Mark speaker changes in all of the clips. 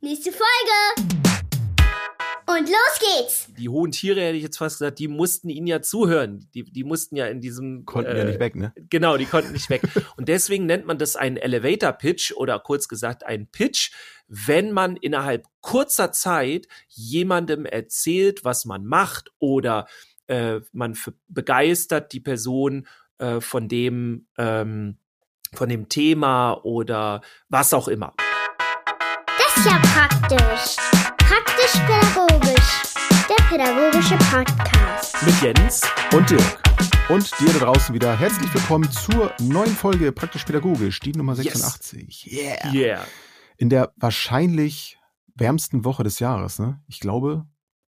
Speaker 1: Nächste Folge! Und los geht's!
Speaker 2: Die hohen Tiere, hätte ich jetzt fast gesagt, die mussten ihnen ja zuhören. Die, die mussten ja in diesem.
Speaker 3: Konnten ja nicht weg, ne?
Speaker 2: Genau, die konnten nicht weg. Und deswegen nennt man das einen Elevator Pitch oder kurz gesagt einen Pitch, wenn man innerhalb kurzer Zeit jemandem erzählt, was man macht oder äh, man begeistert die Person äh, von dem, ähm, von dem Thema oder was auch immer.
Speaker 1: Das ist ja praktisch. Praktisch-pädagogisch. Der pädagogische Podcast.
Speaker 2: Mit Jens.
Speaker 3: Und Dirk. Und dir da draußen wieder herzlich willkommen zur neuen Folge Praktisch Pädagogisch, die Nummer
Speaker 2: Yes.
Speaker 3: 86. Yeah.
Speaker 2: Yeah.
Speaker 3: In der wahrscheinlich wärmsten Woche des Jahres, ne? Ich glaube,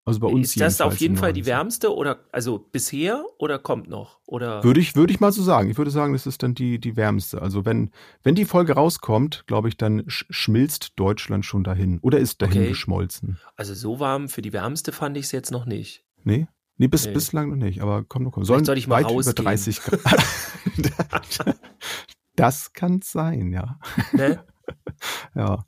Speaker 3: also bei uns
Speaker 2: Ist das auf jeden Fall die wärmste oder also bisher oder kommt noch? Oder
Speaker 3: Würde ich, würde ich mal so sagen. Ich würde sagen, das ist dann die, die wärmste. Also wenn, wenn die Folge rauskommt, glaube ich, dann sch schmilzt Deutschland schon dahin. Oder ist dahin
Speaker 2: Okay.
Speaker 3: geschmolzen.
Speaker 2: also so warm für die wärmste fand ich es jetzt noch nicht.
Speaker 3: Nee? Nee, bis,
Speaker 2: Nee.
Speaker 3: bislang noch nicht, aber komm noch komm.
Speaker 2: Vielleicht soll ich mal
Speaker 3: weit über
Speaker 2: rausgehen.
Speaker 3: 30 Grad. das kann sein, ja.
Speaker 2: Ne?
Speaker 3: Ja.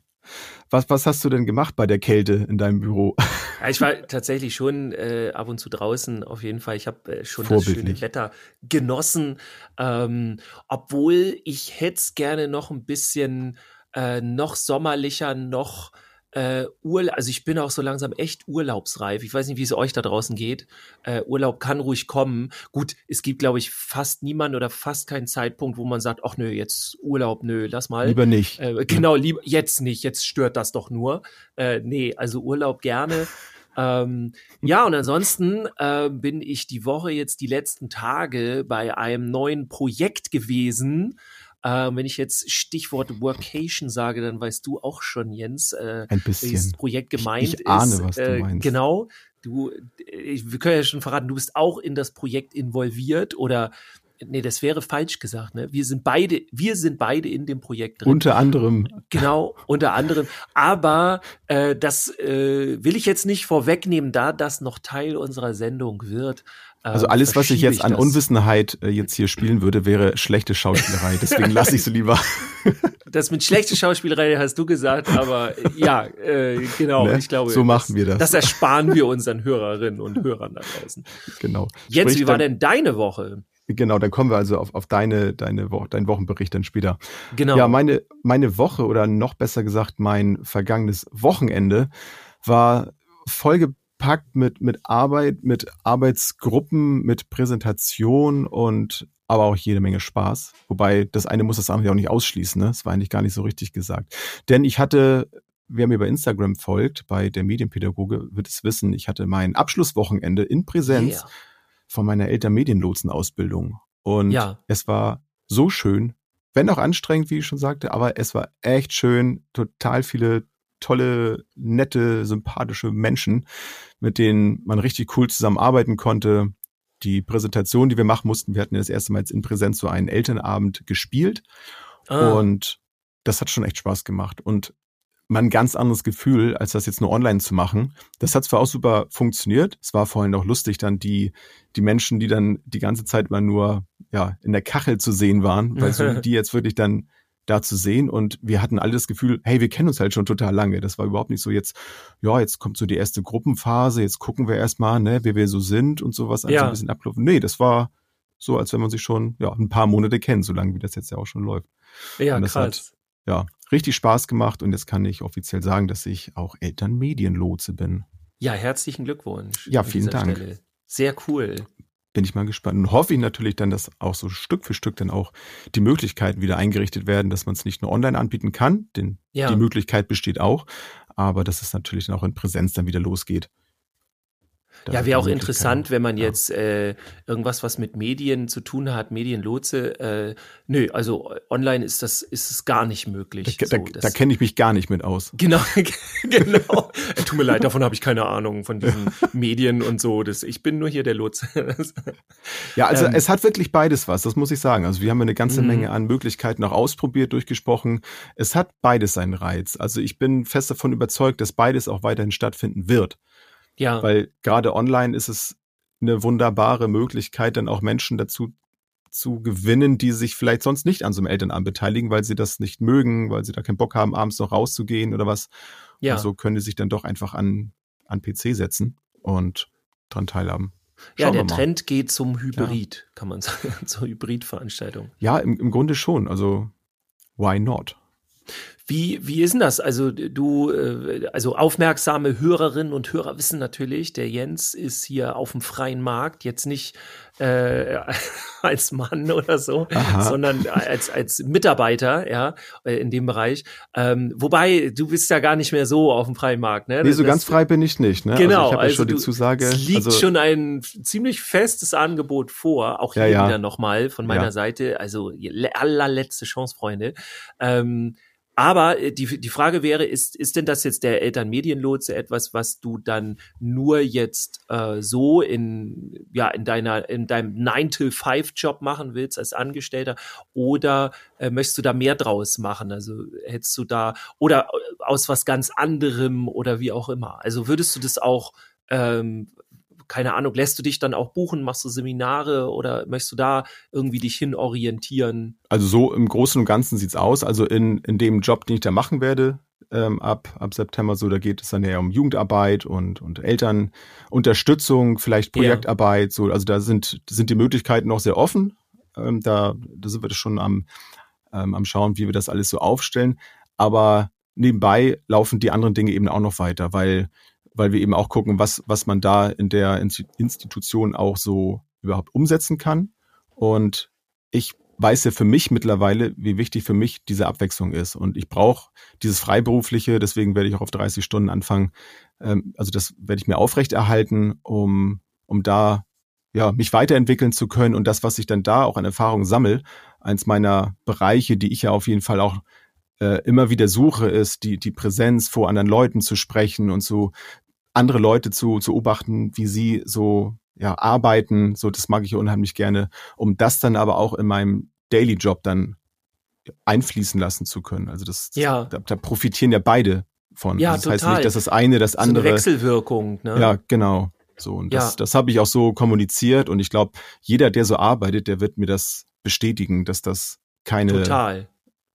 Speaker 3: Was, was hast du denn gemacht bei der Kälte in deinem Büro?
Speaker 2: Ja, ich war tatsächlich schon äh, ab und zu draußen, auf jeden Fall. Ich habe äh, schon das schöne. Wetter genossen, ähm, obwohl ich hätte es gerne noch ein bisschen äh, noch sommerlicher, noch äh, Urlaub. Also ich bin auch so langsam echt urlaubsreif. Ich weiß nicht, wie es euch da draußen geht. Äh, Urlaub kann ruhig kommen. Gut, es gibt, glaube ich, fast niemanden oder fast keinen Zeitpunkt, wo man sagt, ach nö, jetzt Urlaub, nö, lass mal.
Speaker 3: Lieber nicht.
Speaker 2: Äh, genau, lieber jetzt nicht, jetzt stört das doch nur. Äh, nee, also Urlaub gerne. Ähm, ja, und ansonsten äh, bin ich die Woche jetzt die letzten Tage bei einem neuen Projekt gewesen. Äh, wenn ich jetzt Stichwort Workation sage, dann weißt du auch schon, Jens, äh,
Speaker 3: Ein bisschen.
Speaker 2: Projekt gemeint
Speaker 3: ich ahne,
Speaker 2: ist.
Speaker 3: was du
Speaker 2: äh,
Speaker 3: meinst.
Speaker 2: Genau. Du, äh, wir können ja schon verraten, du bist auch in das Projekt involviert oder nee, das wäre falsch gesagt, ne? Wir sind beide, wir sind beide in dem Projekt drin.
Speaker 3: Unter anderem.
Speaker 2: Genau, unter anderem. Aber äh, das äh, will ich jetzt nicht vorwegnehmen, da das noch Teil unserer Sendung wird. Ähm,
Speaker 3: Also alles, was ich jetzt an
Speaker 2: das.
Speaker 3: Unwissenheit äh, jetzt hier spielen würde, wäre schlechte Schauspielerei. Deswegen lasse ich es lieber.
Speaker 2: Das mit schlechter Schauspielerei hast du gesagt, aber äh, ja, äh, genau.
Speaker 3: Ne?
Speaker 2: Ich glaube,
Speaker 3: So machen wir das.
Speaker 2: Das ersparen wir unseren Hörerinnen und Hörern da draußen.
Speaker 3: genau.
Speaker 2: Jens,
Speaker 3: Sprich,
Speaker 2: wie war
Speaker 3: dann-
Speaker 2: denn deine Woche?
Speaker 3: Genau, dann kommen wir also auf, auf deine, deine Wo deinen Wochenbericht dann später.
Speaker 2: Genau.
Speaker 3: Ja, meine, meine Woche oder noch besser gesagt mein vergangenes Wochenende war vollgepackt mit, mit Arbeit, mit Arbeitsgruppen, mit Präsentation und aber auch jede Menge Spaß. Wobei das eine muss das andere auch nicht ausschließen. Ne? Das war eigentlich gar nicht so richtig gesagt. Denn ich hatte, wer mir bei Instagram folgt, bei der Medienpädagoge, wird es wissen, ich hatte mein Abschlusswochenende in Präsenz
Speaker 2: Yeah.
Speaker 3: von meiner Elternmedienlotsenausbildung. Und
Speaker 2: Ja.
Speaker 3: es war so schön, wenn auch anstrengend, wie ich schon sagte, aber es war echt schön, total viele tolle, nette, sympathische Menschen, mit denen man richtig cool zusammenarbeiten konnte. Die Präsentation, die wir machen mussten, wir hatten ja das erste Mal jetzt in Präsenz so einen Elternabend gespielt
Speaker 2: Ah,
Speaker 3: und das hat schon echt Spaß gemacht. Und mal ein ganz anderes Gefühl, als das jetzt nur online zu machen. Das hat zwar auch super funktioniert. Es war vorhin auch lustig, dann die, die Menschen, die dann die ganze Zeit mal nur, ja, in der Kachel zu sehen waren, weil so die jetzt wirklich dann da zu sehen und wir hatten alle das Gefühl, hey, wir kennen uns halt schon total lange. Das war überhaupt nicht so jetzt, ja, jetzt kommt so die erste Gruppenphase, jetzt gucken wir erstmal, ne, wer wir so sind und sowas, also
Speaker 2: Ja.
Speaker 3: ein bisschen ablaufen. Nee, das war so, als wenn man sich schon, ja, ein paar Monate kennt, so lange wie das jetzt ja auch schon läuft
Speaker 2: ja,
Speaker 3: und das hat-
Speaker 2: krass.
Speaker 3: ja, richtig Spaß gemacht und jetzt kann ich offiziell sagen, dass ich auch Elternmedienlotse bin.
Speaker 2: Ja, herzlichen Glückwunsch.
Speaker 3: Ja, vielen Dank.
Speaker 2: Stelle. Sehr cool.
Speaker 3: Bin ich mal gespannt. Und hoffe ich natürlich dann, dass auch so Stück für Stück dann auch die Möglichkeiten wieder eingerichtet werden, dass man es nicht nur online anbieten kann, denn
Speaker 2: Ja.
Speaker 3: die Möglichkeit besteht auch, aber dass es natürlich dann auch in Präsenz dann wieder losgeht. Da
Speaker 2: Ja, wäre auch interessant, wenn man
Speaker 3: ja.
Speaker 2: jetzt äh, irgendwas, was mit Medien zu tun hat, Medienlotse. Äh, nö, also online ist das ist es gar nicht möglich.
Speaker 3: Da, da,
Speaker 2: So,
Speaker 3: da
Speaker 2: das-
Speaker 3: kenne ich mich gar nicht mit aus.
Speaker 2: Genau, genau. Äh, Tut mir leid, davon habe ich keine Ahnung von diesen Medien und so. Das, ich bin nur hier der Lotse.
Speaker 3: Ja, also
Speaker 2: Ähm.
Speaker 3: es hat wirklich beides was, das muss ich sagen. Also wir haben eine ganze
Speaker 2: Mhm.
Speaker 3: Menge an Möglichkeiten auch ausprobiert, durchgesprochen. Es hat beides seinen Reiz. Also ich bin fest davon überzeugt, dass beides auch weiterhin stattfinden wird.
Speaker 2: Ja,
Speaker 3: Weil gerade online ist es eine wunderbare Möglichkeit, dann auch Menschen dazu zu gewinnen, die sich vielleicht sonst nicht an so einem Elternabend beteiligen, weil sie das nicht mögen, weil sie da keinen Bock haben, abends noch rauszugehen oder was.
Speaker 2: Ja.
Speaker 3: Und so können die sich dann doch einfach an, an PC setzen und dran teilhaben.
Speaker 2: Ja,
Speaker 3: Schauen
Speaker 2: der
Speaker 3: wir mal.
Speaker 2: Trend geht zum Hybrid, kann man sagen, zur Hybridveranstaltung.
Speaker 3: Ja, im, im Grunde schon. Also, why not?
Speaker 2: Wie, wie ist denn das? Also du, äh, also aufmerksame Hörerinnen und Hörer wissen natürlich, der Jens ist hier auf dem freien Markt, jetzt nicht äh, als Mann oder so,
Speaker 3: Aha.
Speaker 2: sondern als, als Mitarbeiter, ja, äh, in dem Bereich. Ähm, wobei, du bist ja gar nicht mehr so auf dem freien Markt, ne?
Speaker 3: Nee, so
Speaker 2: Das-
Speaker 3: ganz frei bin ich nicht. Ne?
Speaker 2: Genau,
Speaker 3: also ich habe ja
Speaker 2: also
Speaker 3: schon die
Speaker 2: du-
Speaker 3: Zusage.
Speaker 2: Es liegt
Speaker 3: also,
Speaker 2: schon ein ziemlich festes Angebot vor, auch hier
Speaker 3: Ja, ja.
Speaker 2: wieder nochmal von meiner
Speaker 3: Ja.
Speaker 2: Seite. Also le- allerletzte Chance, Freunde. Ähm, aber äh, die, die Frage wäre, ist, ist denn das jetzt der Elternmedienlotse etwas, was du dann nur jetzt äh, so in, ja, in deiner, in deinem 9-to-5-Job machen willst als Angestellter oder äh, möchtest du da mehr draus machen? Also hättest du da oder äh, aus was ganz anderem oder wie auch immer. Also würdest du das auch ähm, keine Ahnung, lässt du dich dann auch buchen, machst du Seminare oder möchtest du da irgendwie dich hin orientieren?
Speaker 3: also so im Großen und Ganzen sieht's aus. Also in, in dem Job, den ich da machen werde, ähm, ab, ab September so, da geht es dann ja um Jugendarbeit und, und Elternunterstützung, vielleicht
Speaker 2: Ja.
Speaker 3: Projektarbeit. So, also da sind, sind die Möglichkeiten noch sehr offen. Ähm, da, da sind wir schon am, ähm, am Schauen, wie wir das alles so aufstellen. Aber nebenbei laufen die anderen Dinge eben auch noch weiter, weil, weil wir eben auch gucken, was, was man da in der Insti- Institution auch so überhaupt umsetzen kann. Und ich weiß ja für mich mittlerweile, wie wichtig für mich diese Abwechslung ist. Und ich brauche dieses Freiberufliche, deswegen werde ich auch auf 30 Stunden anfangen. Ähm, also das werde ich mir aufrechterhalten, um, um da ja, mich weiterentwickeln zu können und das, was ich dann da auch an Erfahrung sammel, eins meiner Bereiche, die ich ja auf jeden Fall auch äh, immer wieder suche, ist die, die Präsenz vor anderen Leuten zu sprechen und so andere Leute zu, zu beobachten, wie sie so ja, arbeiten. So, das mag ich unheimlich gerne, um das dann aber auch in meinem Daily Job dann einfließen lassen zu können. Also das,
Speaker 2: Ja.
Speaker 3: da, da profitieren ja beide von.
Speaker 2: Ja,
Speaker 3: also das heißt
Speaker 2: total.
Speaker 3: nicht, dass das eine das
Speaker 2: So eine
Speaker 3: andere.
Speaker 2: Wechselwirkung, ne?
Speaker 3: Ja, genau. So, und das,
Speaker 2: Ja.
Speaker 3: das habe ich auch so kommuniziert und ich glaube, jeder, der so arbeitet, der wird mir das bestätigen, dass das keine,
Speaker 2: Total.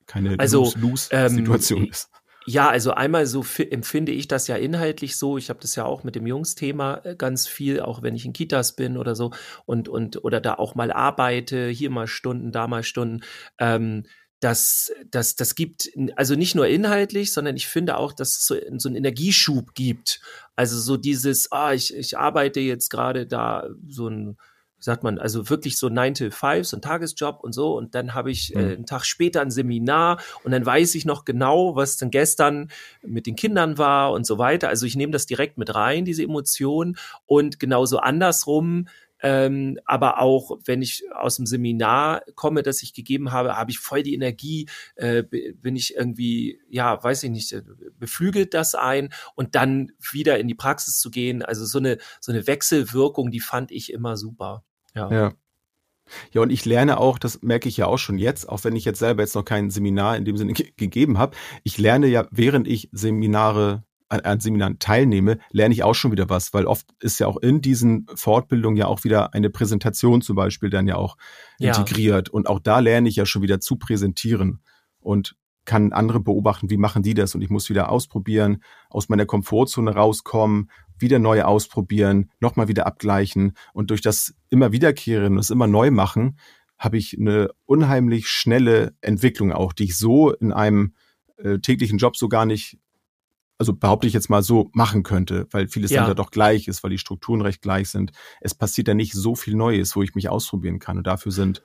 Speaker 3: keine
Speaker 2: Also,
Speaker 3: Lose-Lose-Situation
Speaker 2: ähm,
Speaker 3: ist.
Speaker 2: Ja, also einmal so fi- empfinde ich das ja inhaltlich so. Ich habe das ja auch mit dem Jungsthema äh, ganz viel, auch wenn ich in Kitas bin oder so und und oder da auch mal arbeite, hier mal Stunden, da mal Stunden. Ähm, das, das, das gibt also nicht nur inhaltlich, sondern ich finde auch, dass es so, so einen Energieschub gibt. Also so dieses, ah, ich, ich arbeite jetzt gerade da so ein sagt man, also wirklich so 9 to 5, so ein Tagesjob und so. Und dann habe ich äh,
Speaker 3: Mhm.
Speaker 2: einen Tag später ein Seminar und dann weiß ich noch genau, was denn gestern mit den Kindern war und so weiter. Also ich nehme das direkt mit rein, diese Emotionen. Und genauso andersrum, ähm, aber auch wenn ich aus dem Seminar komme, das ich gegeben habe, habe ich voll die Energie, äh, bin ich irgendwie, ja, weiß ich nicht, beflügelt das ein und dann wieder in die Praxis zu gehen. Also so eine, so eine Wechselwirkung, die fand ich immer super. Ja.
Speaker 3: Ja. Ja, und ich lerne auch, das merke ich ja auch schon jetzt, auch wenn ich jetzt selber jetzt noch kein Seminar in dem Sinne ge gegeben habe, ich lerne ja, während ich Seminare an, an Seminaren teilnehme, lerne ich auch schon wieder was, weil oft ist ja auch in diesen Fortbildungen ja auch wieder eine Präsentation zum Beispiel dann ja auch
Speaker 2: Ja.
Speaker 3: integriert. Und auch da lerne ich ja schon wieder zu präsentieren und kann andere beobachten, wie machen die das und ich muss wieder ausprobieren, aus meiner Komfortzone rauskommen, wieder neu ausprobieren, nochmal wieder abgleichen und durch das immer wiederkehren und es immer neu machen, habe ich eine unheimlich schnelle Entwicklung auch, die ich so in einem äh, täglichen Job so gar nicht, also behaupte ich jetzt mal so machen könnte, weil vieles
Speaker 2: Ja.
Speaker 3: dann da doch gleich ist, weil die Strukturen recht gleich sind. Es passiert da nicht so viel Neues, wo ich mich ausprobieren kann und dafür sind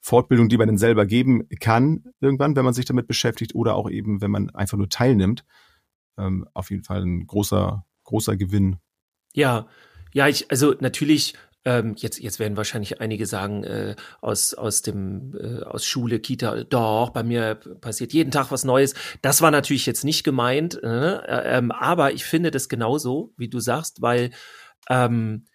Speaker 3: Fortbildungen, die man dann selber geben kann, irgendwann, wenn man sich damit beschäftigt oder auch eben, wenn man einfach nur teilnimmt, ähm, auf jeden Fall ein großer, großer Gewinn.
Speaker 2: Ja, ja, ich, also natürlich, ähm, jetzt, jetzt werden wahrscheinlich einige sagen, äh, aus, aus dem, äh, aus Schule, Kita, doch, bei mir passiert jeden Tag was Neues. Das war natürlich jetzt nicht gemeint, äh, ähm, aber ich finde das genauso, wie du sagst, weil ähm,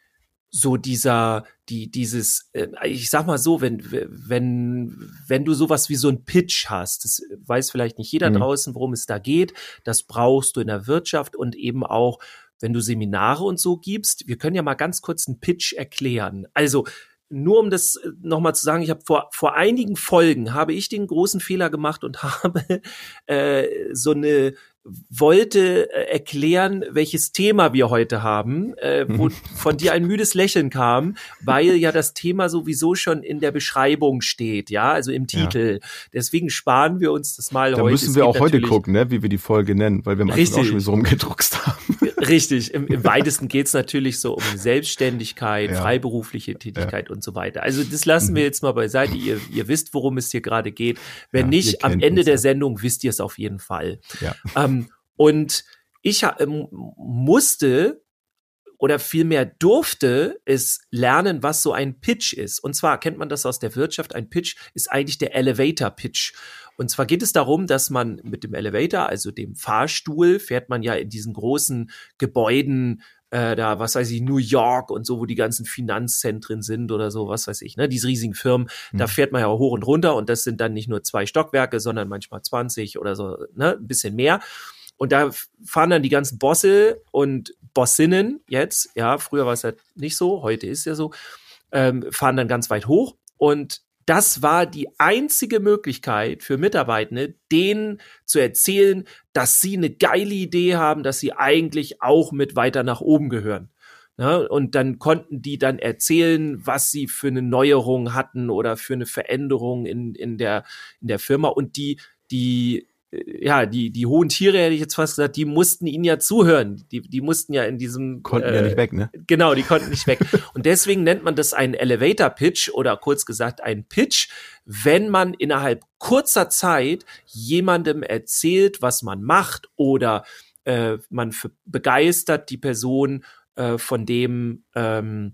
Speaker 2: so dieser, die, dieses, äh, ich sag mal so, wenn, wenn, wenn du sowas wie so ein Pitch hast, das weiß vielleicht nicht jeder
Speaker 3: Mhm.
Speaker 2: draußen, worum es da geht, das brauchst du in der Wirtschaft und eben auch, wenn du Seminare und so gibst. Wir können ja mal ganz kurz einen Pitch erklären. Also, nur um das nochmal zu sagen, ich habe vor, vor einigen Folgen habe ich den großen Fehler gemacht und habe äh, so eine wollte äh, erklären, welches Thema wir heute haben, äh, wo
Speaker 3: Mhm.
Speaker 2: von dir ein müdes Lächeln kam, weil ja das Thema sowieso schon in der Beschreibung steht, ja, also im
Speaker 3: Ja.
Speaker 2: Titel. Deswegen sparen wir uns das mal
Speaker 3: Da
Speaker 2: heute.
Speaker 3: müssen
Speaker 2: Es
Speaker 3: wir auch heute gucken, ne, wie wir die Folge nennen, weil wir am Anfang auch
Speaker 2: Richtig.
Speaker 3: schon so rumgedruckst haben.
Speaker 2: Richtig, im, im weitesten geht's natürlich so um Selbstständigkeit,
Speaker 3: Ja.
Speaker 2: freiberufliche Tätigkeit und so weiter. Also das lassen wir jetzt mal beiseite. Ihr, ihr wisst, worum es hier gerade geht. Wenn
Speaker 3: Mhm. Ja,
Speaker 2: nicht, am Ende
Speaker 3: uns,
Speaker 2: der
Speaker 3: ja.
Speaker 2: Sendung wisst ihr es auf jeden Fall.
Speaker 3: Ja.
Speaker 2: Ähm, und ich ähm, musste oder vielmehr durfte es lernen, was so ein Pitch ist. Und zwar kennt man das aus der Wirtschaft. Ein Pitch ist eigentlich der Elevator Pitch. Und zwar geht es darum, dass man mit dem Elevator, also dem Fahrstuhl, fährt man ja in diesen großen Gebäuden, äh, da, was weiß ich, New York und so, wo die ganzen Finanzzentren sind oder so, was weiß ich, ne, diese riesigen Firmen, da
Speaker 3: Mhm.
Speaker 2: fährt man ja hoch und runter und das sind dann nicht nur zwei Stockwerke, sondern manchmal 20 oder so, ne, ein bisschen mehr. Und da fahren dann die ganzen Bosse und Bossinnen jetzt, ja, früher war es ja nicht so, heute ist ja so, ähm, fahren dann ganz weit hoch und das war die einzige Möglichkeit für Mitarbeitende, denen zu erzählen, dass sie eine geile Idee haben, dass sie eigentlich auch mit weiter nach oben gehören. Ja, und dann konnten die dann erzählen, was sie für eine Neuerung hatten oder für eine Veränderung in, in, der, in der Firma. Und die, die, ja, die, die hohen Tiere, hätte ich jetzt fast gesagt, die mussten ihnen ja zuhören. Die, die mussten ja in diesem.
Speaker 3: Konnten ja
Speaker 2: äh,
Speaker 3: nicht weg, ne?
Speaker 2: Genau, die konnten nicht weg. Und deswegen nennt man das einen Elevator Pitch oder kurz gesagt einen Pitch, wenn man innerhalb kurzer Zeit jemandem erzählt, was man macht oder äh, man begeistert die Person äh, von dem ähm,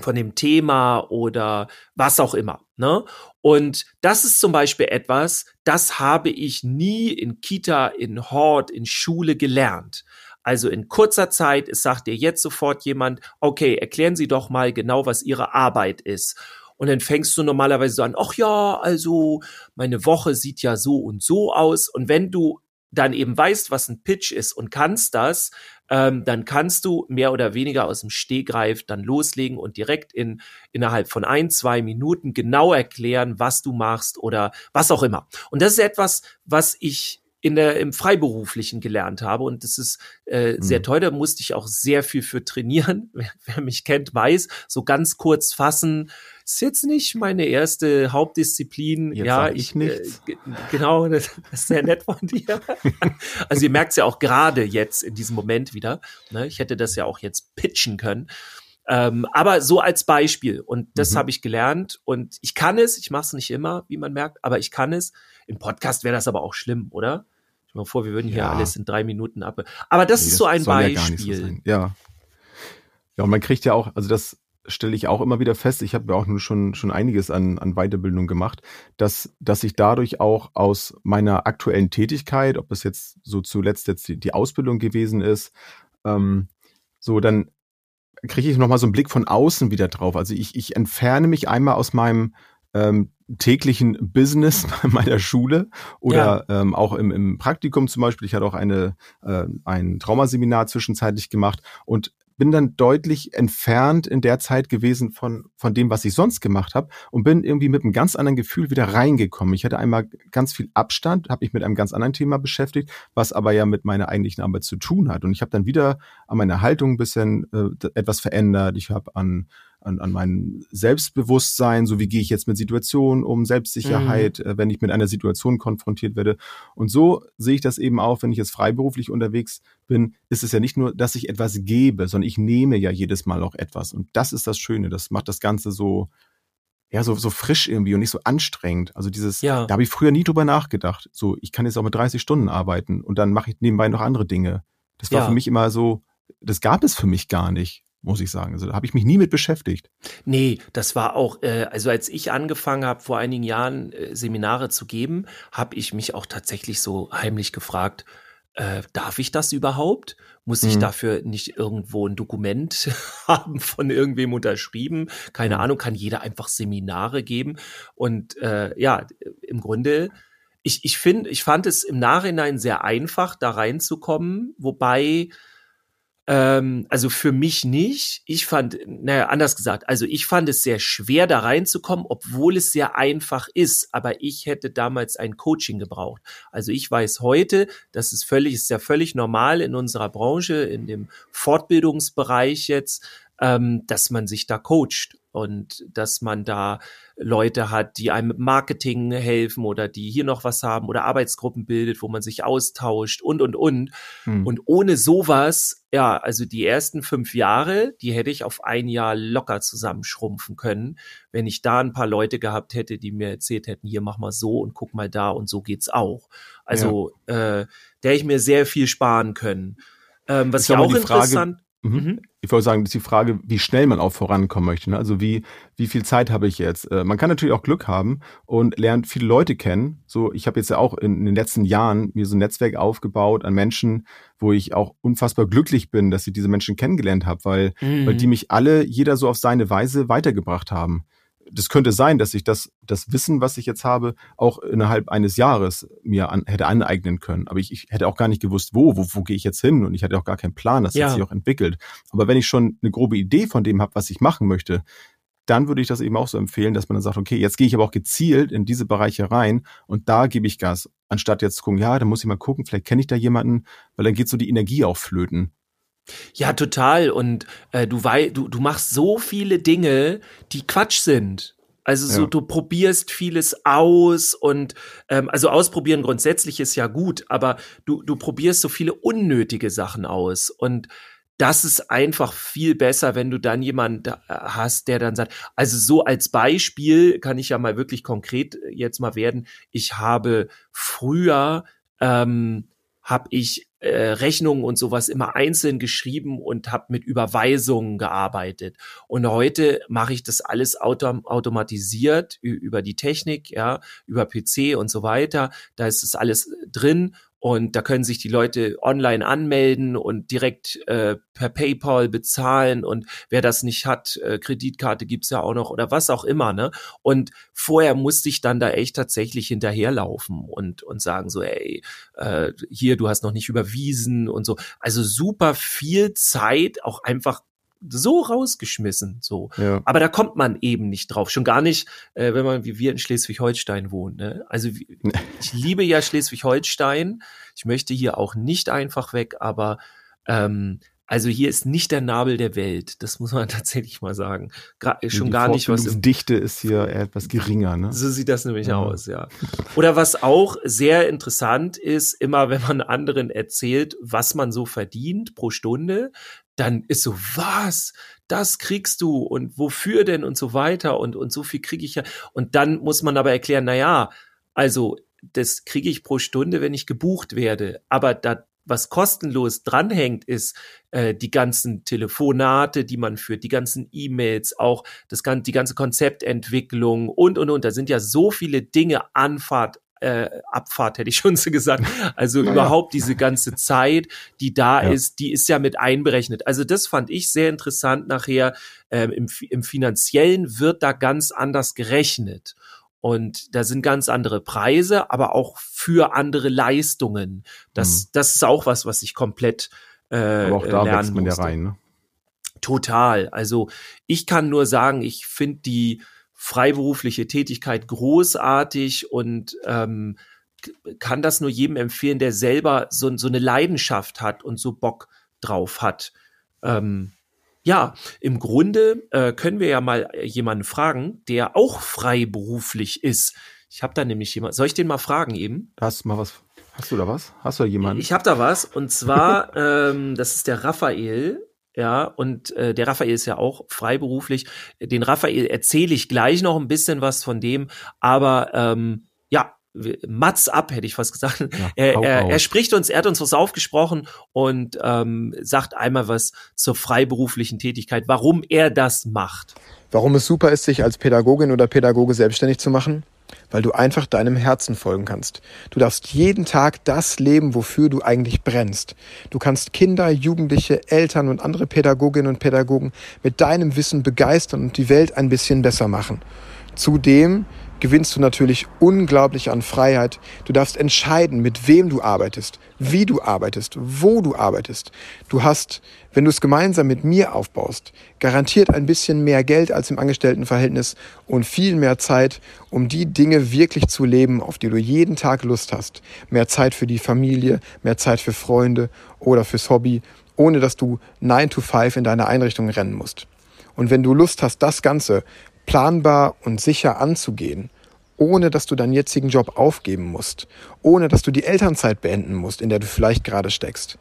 Speaker 2: von dem Thema oder was auch immer. Ne? Und das ist zum Beispiel etwas, das habe ich nie in Kita, in Hort, in Schule gelernt. Also in kurzer Zeit, es sagt dir jetzt sofort jemand, okay, erklären Sie doch mal genau, was Ihre Arbeit ist. Und dann fängst du normalerweise so an, ach ja, also meine Woche sieht ja so und so aus. Und wenn du dann eben weißt, was ein Pitch ist und kannst das, ähm, dann kannst du mehr oder weniger aus dem Stehgreif dann loslegen und direkt in innerhalb von ein, zwei Minuten genau erklären, was du machst oder was auch immer. Und das ist etwas, was ich in der, im Freiberuflichen gelernt habe und das ist äh, sehr
Speaker 3: Mhm.
Speaker 2: toll. Da musste ich auch sehr viel für trainieren. Wer, wer mich kennt, weiß, so ganz kurz fassen ist jetzt nicht meine erste Hauptdisziplin.
Speaker 3: Jetzt
Speaker 2: ja,
Speaker 3: sag ich nichts.
Speaker 2: Äh, ge- genau, das das ist sehr nett von dir. also ihr merkt es ja auch gerade jetzt in diesem Moment wieder. Ne? Ich hätte das ja auch jetzt pitchen können. Ähm, aber so als Beispiel. Und das
Speaker 3: Mhm.
Speaker 2: habe ich gelernt. Und ich kann es, ich mache es nicht immer, wie man merkt, aber ich kann es. Im Podcast wäre das aber auch schlimm, oder? Ich mal vor, wir würden hier
Speaker 3: Ja.
Speaker 2: alles in drei Minuten ab. Aber das
Speaker 3: Nee,
Speaker 2: ist so ein
Speaker 3: soll ja so
Speaker 2: Beispiel.
Speaker 3: sein. Ja. Ja, und man kriegt ja auch, also das stelle ich auch immer wieder fest, ich habe ja auch nun schon, schon einiges an, an Weiterbildung gemacht, dass, dass ich dadurch auch aus meiner aktuellen Tätigkeit, ob es jetzt so zuletzt jetzt die, die Ausbildung gewesen ist, ähm, so dann kriege ich nochmal so einen Blick von außen wieder drauf. Also ich, ich entferne mich einmal aus meinem ähm, täglichen Business bei meiner Schule oder ähm, auch im, im Praktikum zum Beispiel. Ich hatte auch eine, äh, ein Traumaseminar zwischenzeitlich gemacht und bin dann deutlich entfernt in der Zeit gewesen von, von dem, was ich sonst gemacht habe und bin irgendwie mit einem ganz anderen Gefühl wieder reingekommen. Ich hatte einmal ganz viel Abstand, habe mich mit einem ganz anderen Thema beschäftigt, was aber ja mit meiner eigentlichen Arbeit zu tun hat. Und ich habe dann wieder an meiner Haltung ein bisschen äh, etwas verändert. Ich habe an, an, an mein Selbstbewusstsein, so wie gehe ich jetzt mit Situationen um, Selbstsicherheit, äh, wenn ich mit einer Situation konfrontiert werde. Und so sehe ich das eben auch, wenn ich jetzt freiberuflich unterwegs bin, ist es ja nicht nur, dass ich etwas gebe, sondern ich nehme ja jedes Mal auch etwas. Und das ist das Schöne. Das macht das Ganze so, ja, so, so frisch irgendwie und nicht so anstrengend. Also dieses,
Speaker 2: Ja.
Speaker 3: da habe ich früher nie drüber nachgedacht. So, ich kann jetzt auch mit 30 Stunden arbeiten und dann mache ich nebenbei noch andere Dinge. Das war
Speaker 2: Ja.
Speaker 3: für mich immer so, das gab es für mich gar nicht, muss ich sagen. Also da habe ich mich nie mit beschäftigt.
Speaker 2: Nee, das war auch, äh, also als ich angefangen habe, vor einigen Jahren äh, Seminare zu geben, habe ich mich auch tatsächlich so heimlich gefragt, äh, darf ich das überhaupt? Muss ich
Speaker 3: Mhm.
Speaker 2: dafür nicht irgendwo ein Dokument haben von irgendwem unterschrieben? Keine
Speaker 3: Mhm.
Speaker 2: Ahnung, kann jeder einfach Seminare geben? Und äh, ja, im Grunde, ich, ich finde, ich fand es im Nachhinein sehr einfach, da reinzukommen, wobei Ähm, also für mich nicht. Ich fand, naja, anders gesagt, also ich fand es sehr schwer, da reinzukommen, obwohl es sehr einfach ist. Aber ich hätte damals ein Coaching gebraucht. Also ich weiß heute, das ist völlig, ist ja völlig normal in unserer Branche, in dem Fortbildungsbereich jetzt, ähm, dass man sich da coacht und dass man da Leute hat, die einem mit Marketing helfen oder die hier noch was haben oder Arbeitsgruppen bildet, wo man sich austauscht und, und, und. Hm. Und ohne sowas, ja, also die ersten fünf Jahre, die hätte ich auf ein Jahr locker zusammenschrumpfen können, wenn ich da ein paar Leute gehabt hätte, die mir erzählt hätten, hier mach mal so und guck mal da und so geht's auch. Also, ja. äh, der ich mir sehr viel sparen können. Ähm, was ich, ich auch interessant
Speaker 3: Mhm. mhm. Ich wollte sagen, das ist die Frage, wie schnell man auch vorankommen möchte. Ne? Also wie, wie viel Zeit habe ich jetzt? Äh, man kann natürlich auch Glück haben und lernt viele Leute kennen. So, ich habe jetzt ja auch in, in, den letzten Jahren mir so ein Netzwerk aufgebaut an Menschen, wo ich auch unfassbar glücklich bin, dass ich diese Menschen kennengelernt habe, weil, mhm. weil die mich alle, jeder so auf seine Weise weitergebracht haben das könnte sein, dass ich das, das Wissen, was ich jetzt habe, auch innerhalb eines Jahres mir an, hätte aneignen können. Aber ich, ich hätte auch gar nicht gewusst, wo, wo, wo gehe ich jetzt hin? Und ich hatte auch gar keinen Plan, das ja. hat sich auch entwickelt. Aber wenn ich schon eine grobe Idee von dem habe, was ich machen möchte, dann würde ich das eben auch so empfehlen, dass man dann sagt, okay, jetzt gehe ich aber auch gezielt in diese Bereiche rein und da gebe ich Gas, anstatt jetzt zu gucken, ja, da muss ich mal gucken, vielleicht kenne ich da jemanden, weil dann geht so die Energie auch flöten.
Speaker 2: Ja, total. Und äh, du, wei du, du machst so viele Dinge, die Quatsch sind. Also so, ja. du probierst vieles aus und ähm, also ausprobieren grundsätzlich ist ja gut, aber du, du probierst so viele unnötige Sachen aus. Und das ist einfach viel besser, wenn du dann jemanden hast, der dann sagt, also so als Beispiel kann ich ja mal wirklich konkret jetzt mal werden. Ich habe früher ähm, habe ich äh, Rechnungen und sowas immer einzeln geschrieben und habe mit Überweisungen gearbeitet. Und heute mache ich das alles autom automatisiert über die Technik, ja, über PC und so weiter. Da ist das alles drin und da können sich die Leute online anmelden und direkt äh, per PayPal bezahlen. Und wer das nicht hat, äh, Kreditkarte gibt's ja auch noch oder was auch immer. Ne? Und vorher musste ich dann da echt tatsächlich hinterherlaufen und, und sagen so, ey, äh, hier, du hast noch nicht überwiesen und so. Also super viel Zeit, auch einfach so rausgeschmissen, so. Ja. Aber da kommt man eben nicht drauf. Schon gar nicht, äh, wenn man wie wir in Schleswig-Holstein wohnt. Ne? Also ich liebe ja Schleswig-Holstein. Ich möchte hier auch nicht einfach weg, aber ähm, also hier ist nicht der Nabel der Welt. Das muss man tatsächlich mal sagen. Gra schon gar nicht was.
Speaker 3: Die Dichte ist hier etwas geringer, ne?
Speaker 2: So sieht das nämlich ja. aus, ja. Oder was auch sehr interessant ist, immer wenn man anderen erzählt, was man so verdient pro Stunde, dann ist so, was? Das kriegst du und wofür denn und so weiter und, und so viel kriege ich ja. Und dann muss man aber erklären, na ja, also das kriege ich pro Stunde, wenn ich gebucht werde. Aber da, was kostenlos dranhängt, ist äh, die ganzen Telefonate, die man führt, die ganzen E-Mails, auch das, die ganze Konzeptentwicklung und, und, und. Da sind ja so viele Dinge, Anfahrt, äh, Abfahrt, hätte ich schon so gesagt. Also naja. überhaupt diese ganze Zeit, die da ja. ist, die ist ja mit einberechnet. Also das fand ich sehr interessant nachher. Ähm, im, Im Finanziellen wird da ganz anders gerechnet. Und da sind ganz andere Preise, aber auch für andere Leistungen. Das, mhm. das ist auch was, was ich komplett äh, aber auch da lernen man musste. ja rein, ne? Total. Also ich kann nur sagen, ich finde die freiberufliche Tätigkeit großartig und ähm, kann das nur jedem empfehlen, der selber so, so eine Leidenschaft hat und so Bock drauf hat. Ähm, ja, im Grunde äh, können wir ja mal jemanden fragen, der auch freiberuflich ist. Ich habe da nämlich jemand. Soll ich den mal fragen eben?
Speaker 3: Hast du mal was? Hast du da was? Hast du da jemanden?
Speaker 2: Ich habe da was und zwar, ähm, das ist der Raphael ja, und äh, der Raphael ist ja auch freiberuflich. Den Raphael erzähle ich gleich noch ein bisschen was von dem, aber ähm, ja, Mats ab, hätte ich fast gesagt. Ja, er, er, er, spricht uns, er hat uns was aufgesprochen und ähm, sagt einmal was zur freiberuflichen Tätigkeit, warum er das macht.
Speaker 4: Warum es super ist, sich als Pädagogin oder Pädagoge selbstständig zu machen? Weil du einfach deinem Herzen folgen kannst. Du darfst jeden Tag das leben, wofür du eigentlich brennst. Du kannst Kinder, Jugendliche, Eltern und andere Pädagoginnen und Pädagogen mit deinem Wissen begeistern und die Welt ein bisschen besser machen. Zudem gewinnst du natürlich unglaublich an Freiheit. Du darfst entscheiden, mit wem du arbeitest, wie du arbeitest, wo du arbeitest. Du hast, wenn du es gemeinsam mit mir aufbaust, garantiert ein bisschen mehr Geld als im Angestelltenverhältnis und viel mehr Zeit, um die Dinge wirklich zu leben, auf die du jeden Tag Lust hast. Mehr Zeit für die Familie, mehr Zeit für Freunde oder fürs Hobby, ohne dass du 9 to 5 in deine Einrichtung rennen musst. Und wenn du Lust hast, das Ganze planbar und sicher anzugehen, ohne dass du deinen jetzigen Job aufgeben musst, ohne dass du die Elternzeit beenden musst, in der du vielleicht gerade steckst,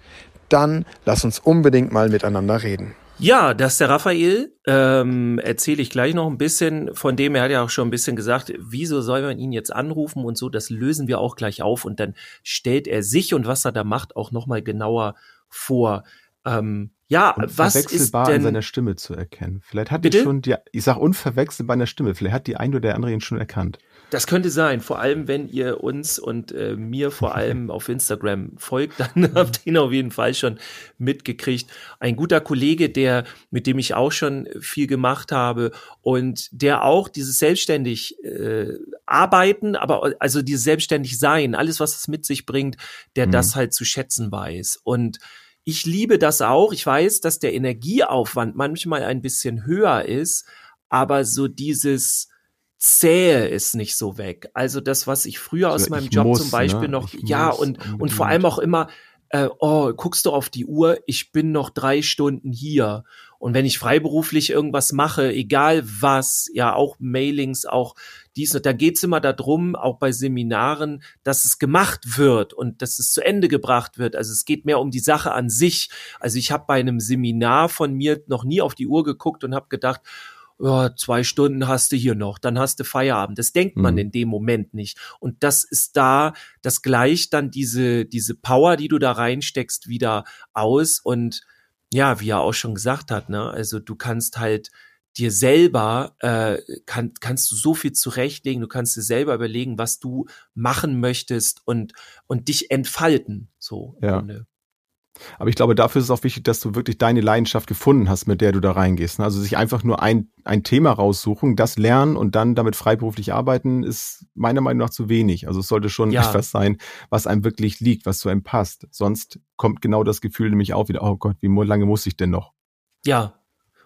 Speaker 4: dann lass uns unbedingt mal miteinander reden.
Speaker 2: Ja, das ist der Raphael. Ähm, Erzähle ich gleich noch ein bisschen. Von dem, er hat ja auch schon ein bisschen gesagt, wieso soll man ihn jetzt anrufen und so. Das lösen wir auch gleich auf. Und dann stellt er sich und was er da macht auch nochmal genauer vor. Ähm, ja,
Speaker 3: und
Speaker 2: was ist denn
Speaker 3: an seiner Stimme zu erkennen. Vielleicht hat
Speaker 2: Bitte?
Speaker 3: die schon die, ich sag unverwechselbar an der Stimme. Vielleicht hat die ein oder der andere ihn schon erkannt.
Speaker 2: Das könnte sein, vor allem wenn ihr uns und äh, mir vor allem auf Instagram folgt, dann habt ihr ihn auf jeden Fall schon mitgekriegt. Ein guter Kollege, der mit dem ich auch schon viel gemacht habe und der auch dieses selbstständig äh, arbeiten, aber also dieses selbstständig sein, alles was es mit sich bringt, der
Speaker 3: Mhm.
Speaker 2: das halt zu schätzen weiß und ich liebe das auch. Ich weiß, dass der Energieaufwand manchmal ein bisschen höher ist, aber so dieses Zähe ist nicht so weg. Also das, was ich früher aus
Speaker 3: So,
Speaker 2: meinem Job
Speaker 3: muss,
Speaker 2: zum Beispiel
Speaker 3: ne?
Speaker 2: noch,
Speaker 3: Ich
Speaker 2: ja, und, und
Speaker 3: unbedingt.
Speaker 2: vor allem auch immer, äh, oh, guckst du auf die Uhr, ich bin noch drei Stunden hier. Und wenn ich freiberuflich irgendwas mache, egal was, ja, auch Mailings, auch dies, und da geht's immer darum, auch bei Seminaren, dass es gemacht wird und dass es zu Ende gebracht wird. Also es geht mehr um die Sache an sich. Also ich habe bei einem Seminar von mir noch nie auf die Uhr geguckt und habe gedacht, ja, zwei Stunden hast du hier noch, dann hast du Feierabend. Das denkt man
Speaker 3: Mhm.
Speaker 2: in dem Moment nicht. Und das ist da, das gleicht dann diese, diese Power, die du da reinsteckst, wieder aus. Und ja, wie er auch schon gesagt hat, ne, also du kannst halt dir selber, äh, kann, kannst du so viel zurechtlegen, du kannst dir selber überlegen, was du machen möchtest und, und dich entfalten, so. im
Speaker 3: Ja.
Speaker 2: Grunde.
Speaker 3: Aber ich glaube, dafür ist es auch wichtig, dass du wirklich deine Leidenschaft gefunden hast, mit der du da reingehst. ne? Also sich einfach nur ein, ein Thema raussuchen, das lernen und dann damit freiberuflich arbeiten, ist meiner Meinung nach zu wenig. Also es sollte schon
Speaker 2: Ja.
Speaker 3: etwas sein, was einem wirklich liegt, was zu einem passt. Sonst kommt genau das Gefühl nämlich auch wieder, oh Gott, wie lange muss ich denn noch?
Speaker 2: Ja.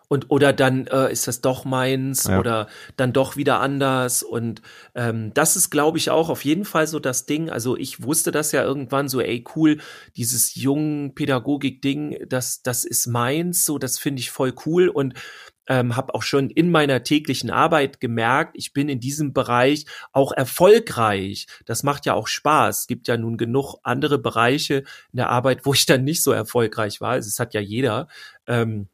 Speaker 2: Und oder dann äh, ist das doch meins
Speaker 3: Ja.
Speaker 2: oder dann doch wieder anders. Und ähm, das ist, glaube ich, auch auf jeden Fall so das Ding. Also ich wusste das ja irgendwann so, ey, cool, dieses jungen Pädagogik-Ding, das, das ist meins, so, das finde ich voll cool. Und ähm, habe auch schon in meiner täglichen Arbeit gemerkt, ich bin in diesem Bereich auch erfolgreich. Das macht ja auch Spaß. Es gibt ja nun genug andere Bereiche in der Arbeit, wo ich dann nicht so erfolgreich war. Also, es hat ja jeder. Ähm,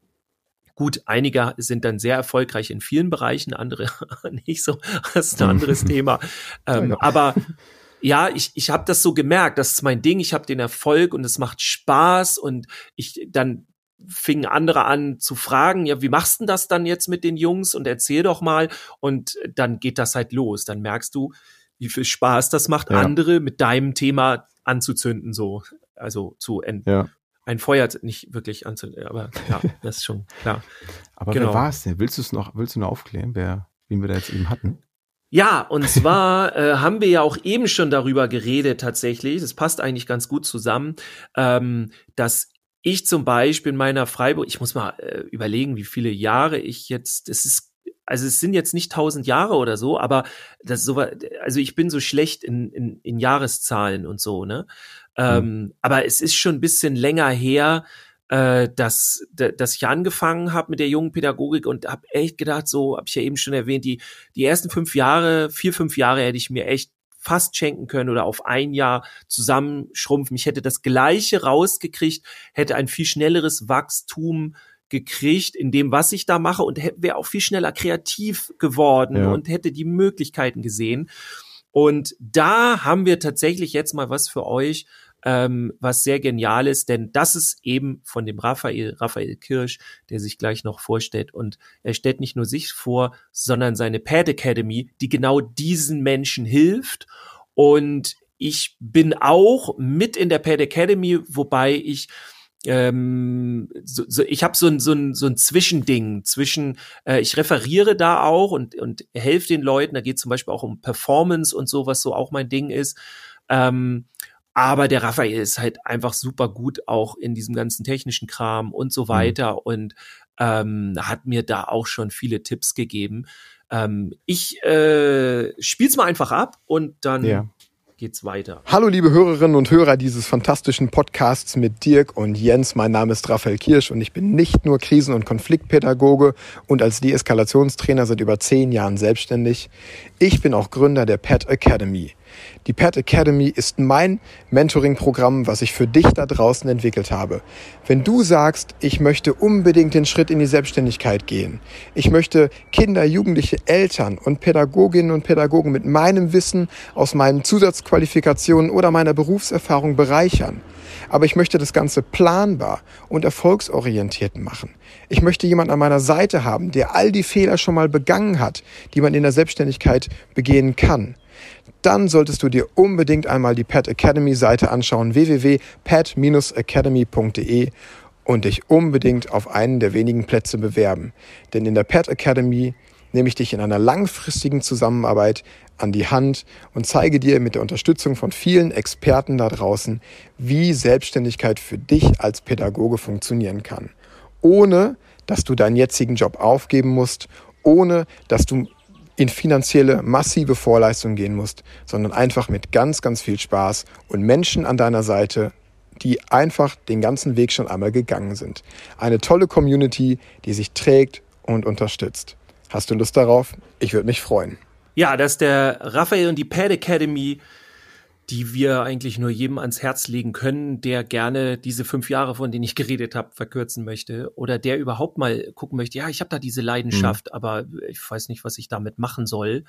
Speaker 2: Gut, einige sind dann sehr erfolgreich in vielen Bereichen, andere nicht so. Das ist ein anderes Thema. Ähm,
Speaker 3: Ja.
Speaker 2: aber ja, ich, ich habe das so gemerkt, das ist mein Ding, ich habe den Erfolg und es macht Spaß und ich dann fingen andere an zu fragen, ja, wie machst du denn das dann jetzt mit den Jungs und erzähl doch mal und dann geht das halt los, dann merkst du, wie viel Spaß das macht,
Speaker 3: Ja.
Speaker 2: andere mit deinem Thema anzuzünden, so, also zu ent
Speaker 3: Ja.
Speaker 2: Ein Feuer nicht wirklich anzünden, aber ja, das ist schon klar.
Speaker 3: Aber
Speaker 2: Genau.
Speaker 3: wer war es denn? Willst du es noch, willst du noch aufklären, wer, wen wir da jetzt eben hatten?
Speaker 2: Ja, und zwar äh, haben wir ja auch eben schon darüber geredet tatsächlich, das passt eigentlich ganz gut zusammen, ähm, dass ich zum Beispiel in meiner Freiburg, ich muss mal äh, überlegen, wie viele Jahre ich jetzt, es ist, also es sind jetzt nicht tausend Jahre oder so, aber das ist so, also ich bin so schlecht in, in, in Jahreszahlen und so, ne? Ähm, aber es ist schon ein bisschen länger her, äh, dass, da- dass ich angefangen habe mit der jungen Pädagogik und habe echt gedacht, so habe ich ja eben schon erwähnt, die, die ersten fünf Jahre, vier, fünf Jahre hätte ich mir echt fast schenken können oder auf ein Jahr zusammenschrumpfen. Ich hätte das Gleiche rausgekriegt, hätte ein viel schnelleres Wachstum gekriegt in dem, was ich da mache und wäre auch viel schneller kreativ geworden
Speaker 3: Ja.
Speaker 2: und hätte die Möglichkeiten gesehen. Und da haben wir tatsächlich jetzt mal was für euch, ähm, was sehr genial ist, denn das ist eben von dem Raphael, Raphael Kirsch, der sich gleich noch vorstellt. Und er stellt nicht nur sich vor, sondern seine Pad Academy, die genau diesen Menschen hilft. Und ich bin auch mit in der Pad Academy, wobei ich ähm, so, so, ich habe so ein, so, ein, so ein Zwischending zwischen, äh, ich referiere da auch und, und helfe den Leuten, da geht zum Beispiel auch um Performance und so, was so auch mein Ding ist. Ähm, aber der Raphael ist halt einfach super gut auch in diesem ganzen technischen Kram und so mhm. weiter mhm. und ähm, hat mir da auch schon viele Tipps gegeben. Ähm, ich äh, spiel's mal einfach ab und dann ja geht's weiter.
Speaker 4: Hallo liebe Hörerinnen und Hörer dieses fantastischen Podcasts mit Dirk und Jens. Mein Name ist Raphael Kirsch und ich bin nicht nur Krisen- und Konfliktpädagoge und als Deeskalationstrainer seit über zehn Jahren selbstständig. Ich bin auch Gründer der Pet Academy. Die Pet Academy ist mein Mentoring-Programm, was ich für dich da draußen entwickelt habe. Wenn du sagst, ich möchte unbedingt den Schritt in die Selbstständigkeit gehen, ich möchte Kinder, Jugendliche, Eltern und Pädagoginnen und Pädagogen mit meinem Wissen aus meinen Zusatzqualifikationen oder meiner Berufserfahrung bereichern, aber ich möchte das Ganze planbar und erfolgsorientiert machen. Ich möchte jemanden an meiner Seite haben, der all die Fehler schon mal begangen hat, die man in der Selbstständigkeit begehen kann dann solltest du dir unbedingt einmal die Pet Academy Seite anschauen, www.pet-academy.de und dich unbedingt auf einen der wenigen Plätze bewerben. Denn in der Pet Academy nehme ich dich in einer langfristigen Zusammenarbeit an die Hand und zeige dir mit der Unterstützung von vielen Experten da draußen, wie Selbstständigkeit für dich als Pädagoge funktionieren kann. Ohne, dass du deinen jetzigen Job aufgeben musst, ohne, dass du in finanzielle, massive Vorleistungen gehen musst, sondern einfach mit ganz, ganz viel Spaß und Menschen an deiner Seite, die einfach den ganzen Weg schon einmal gegangen sind. Eine tolle Community, die sich trägt und unterstützt. Hast du Lust darauf? Ich würde mich freuen.
Speaker 2: Ja, dass der Raphael und die Pad Academy die wir eigentlich nur jedem ans Herz legen können, der gerne diese fünf Jahre, von denen ich geredet habe, verkürzen möchte oder der überhaupt mal gucken möchte, ja, ich habe da diese Leidenschaft, mhm. aber ich weiß nicht, was ich damit machen soll.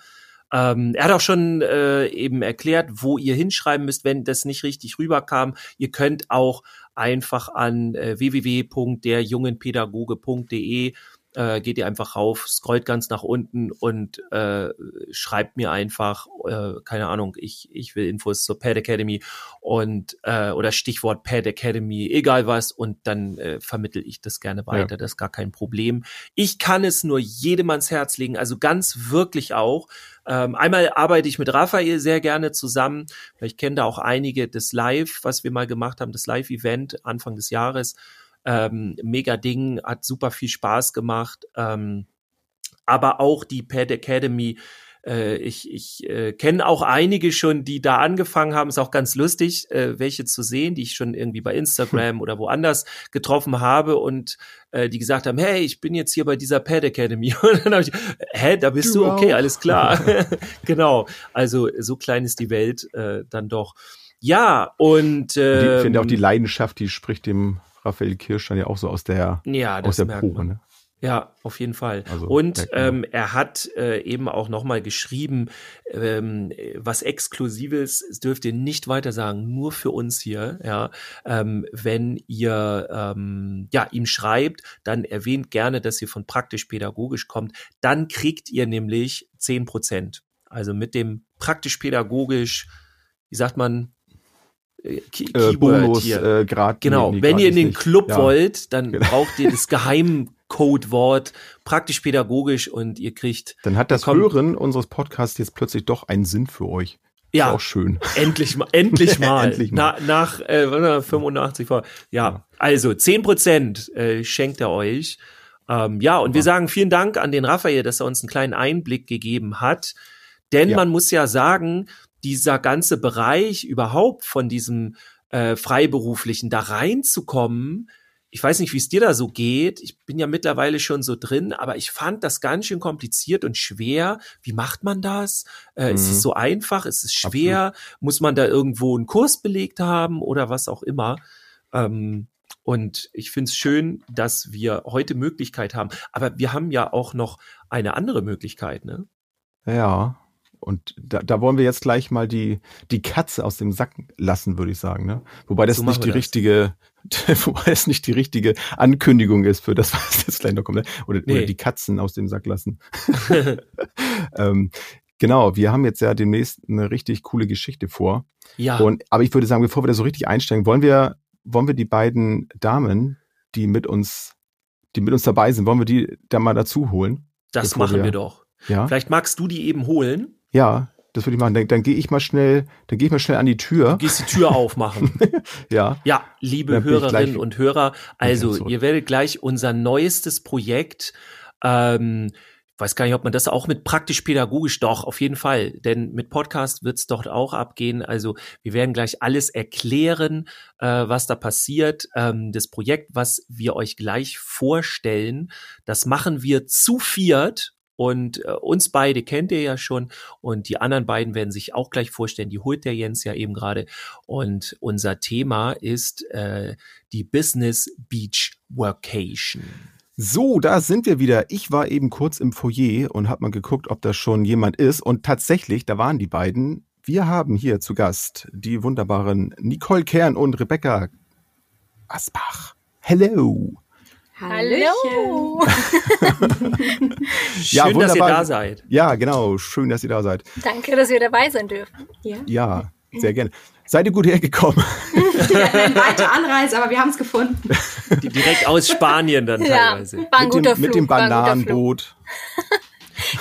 Speaker 2: Ähm, er hat auch schon äh, eben erklärt, wo ihr hinschreiben müsst, wenn das nicht richtig rüberkam. Ihr könnt auch einfach an äh, www.derjungenpädagoge.de äh, geht ihr einfach rauf, scrollt ganz nach unten und äh, schreibt mir einfach, äh, keine Ahnung, ich, ich will Infos zur Pad Academy und äh, oder Stichwort Pad Academy, egal was, und dann äh, vermittel ich das gerne weiter, ja. das ist gar kein Problem. Ich kann es nur jedem ans Herz legen, also ganz wirklich auch. Ähm, einmal arbeite ich mit Raphael sehr gerne zusammen, weil ich kenne da auch einige des Live, was wir mal gemacht haben, das Live-Event Anfang des Jahres ähm, mega Ding, hat super viel Spaß gemacht. Ähm, aber auch die Pad Academy äh, ich ich äh, kenne auch einige schon, die da angefangen haben. Ist auch ganz lustig, äh, welche zu sehen, die ich schon irgendwie bei Instagram oder woanders getroffen habe und äh, die gesagt haben, hey, ich bin jetzt hier bei dieser Pad Academy. Und dann habe ich, hä, da bist du? du okay, alles klar. genau. Also so klein ist die Welt äh, dann doch. Ja, und
Speaker 3: äh, ich finde auch die ähm, Leidenschaft, die spricht dem Raphael Kirsch dann ja auch so aus der,
Speaker 2: ja,
Speaker 3: aus der Probe. Ne?
Speaker 2: Ja, auf jeden Fall. Also, und ähm, er hat äh, eben auch nochmal geschrieben, ähm, was Exklusives dürft ihr nicht weiter sagen, nur für uns hier. Ja, ähm, wenn ihr ähm, ja ihm schreibt, dann erwähnt gerne, dass ihr von praktisch-pädagogisch kommt. Dann kriegt ihr nämlich zehn Prozent. Also mit dem praktisch-pädagogisch, wie sagt man,
Speaker 3: äh, Keyword Bonus, hier. Äh, grad,
Speaker 2: genau, nee, wenn ihr in den nicht. Club ja. wollt, dann genau. braucht ihr das Geheimcodewort praktisch pädagogisch und ihr kriegt.
Speaker 3: Dann hat das Hören unseres Podcasts jetzt plötzlich doch einen Sinn für euch.
Speaker 2: Ja,
Speaker 3: ist auch schön.
Speaker 2: Endlich mal, endlich mal. endlich mal. Na, nach äh, 85 vor. Ja, also 10 Prozent äh, schenkt er euch. Ähm, ja, und ja. wir sagen vielen Dank an den Raphael, dass er uns einen kleinen Einblick gegeben hat. Denn ja. man muss ja sagen, dieser ganze Bereich überhaupt von diesem äh, Freiberuflichen da reinzukommen, ich weiß nicht, wie es dir da so geht. Ich bin ja mittlerweile schon so drin, aber ich fand das ganz schön kompliziert und schwer. Wie macht man das? Äh, mhm. Ist es mhm. so einfach? Ist es schwer? Absolut. Muss man da irgendwo einen Kurs belegt haben oder was auch immer? Ähm, und ich finde es schön, dass wir heute Möglichkeit haben. Aber wir haben ja auch noch eine andere Möglichkeit, ne?
Speaker 3: Ja, und da, da wollen wir jetzt gleich mal die, die Katze aus dem Sack lassen, würde ich sagen. Ne? Wobei das so nicht die das. richtige, wobei es nicht die richtige Ankündigung ist für das, was jetzt gleich noch kommt. Ne? Oder, nee. oder die Katzen aus dem Sack lassen. ähm, genau, wir haben jetzt ja demnächst eine richtig coole Geschichte vor. Ja. Und, aber ich würde sagen, bevor wir da so richtig einsteigen, wollen wir wollen wir die beiden Damen, die mit uns, die mit uns dabei sind, wollen wir die da mal dazu holen?
Speaker 2: Das machen wir, wir doch.
Speaker 3: Ja.
Speaker 2: Vielleicht magst du die eben holen.
Speaker 3: Ja, das würde ich machen. Dann, dann gehe ich mal schnell, dann gehe ich mal schnell an die Tür.
Speaker 2: Du gehst die Tür aufmachen.
Speaker 3: ja.
Speaker 2: Ja, liebe Hörerinnen und Hörer, also ihr werdet gleich unser neuestes Projekt, ähm, ich weiß gar nicht, ob man das auch mit praktisch-pädagogisch, doch, auf jeden Fall, denn mit Podcast wird es dort auch abgehen. Also wir werden gleich alles erklären, äh, was da passiert. Ähm, das Projekt, was wir euch gleich vorstellen, das machen wir zu viert. Und äh, uns beide kennt ihr ja schon und die anderen beiden werden sich auch gleich vorstellen. Die holt der Jens ja eben gerade. Und unser Thema ist äh, die Business Beach Workation.
Speaker 3: So, da sind wir wieder. Ich war eben kurz im Foyer und habe mal geguckt, ob da schon jemand ist. Und tatsächlich, da waren die beiden. Wir haben hier zu Gast die wunderbaren Nicole Kern und Rebecca Asbach. Hello.
Speaker 5: Hallo.
Speaker 2: Schön,
Speaker 3: Ja,
Speaker 2: dass ihr
Speaker 3: wunderbar.
Speaker 2: da seid.
Speaker 3: Ja, genau. Schön, dass ihr da seid.
Speaker 5: Danke, dass wir dabei sein dürfen.
Speaker 6: Ja.
Speaker 3: Ja, sehr gerne. Seid ihr gut hergekommen?
Speaker 6: Eine weite Anreise, aber wir haben es gefunden.
Speaker 2: Die direkt aus Spanien dann
Speaker 5: Ja,
Speaker 2: teilweise.
Speaker 5: war ein
Speaker 3: mit,
Speaker 5: guter
Speaker 3: dem,
Speaker 5: Flug.
Speaker 3: mit dem. Bananenboot.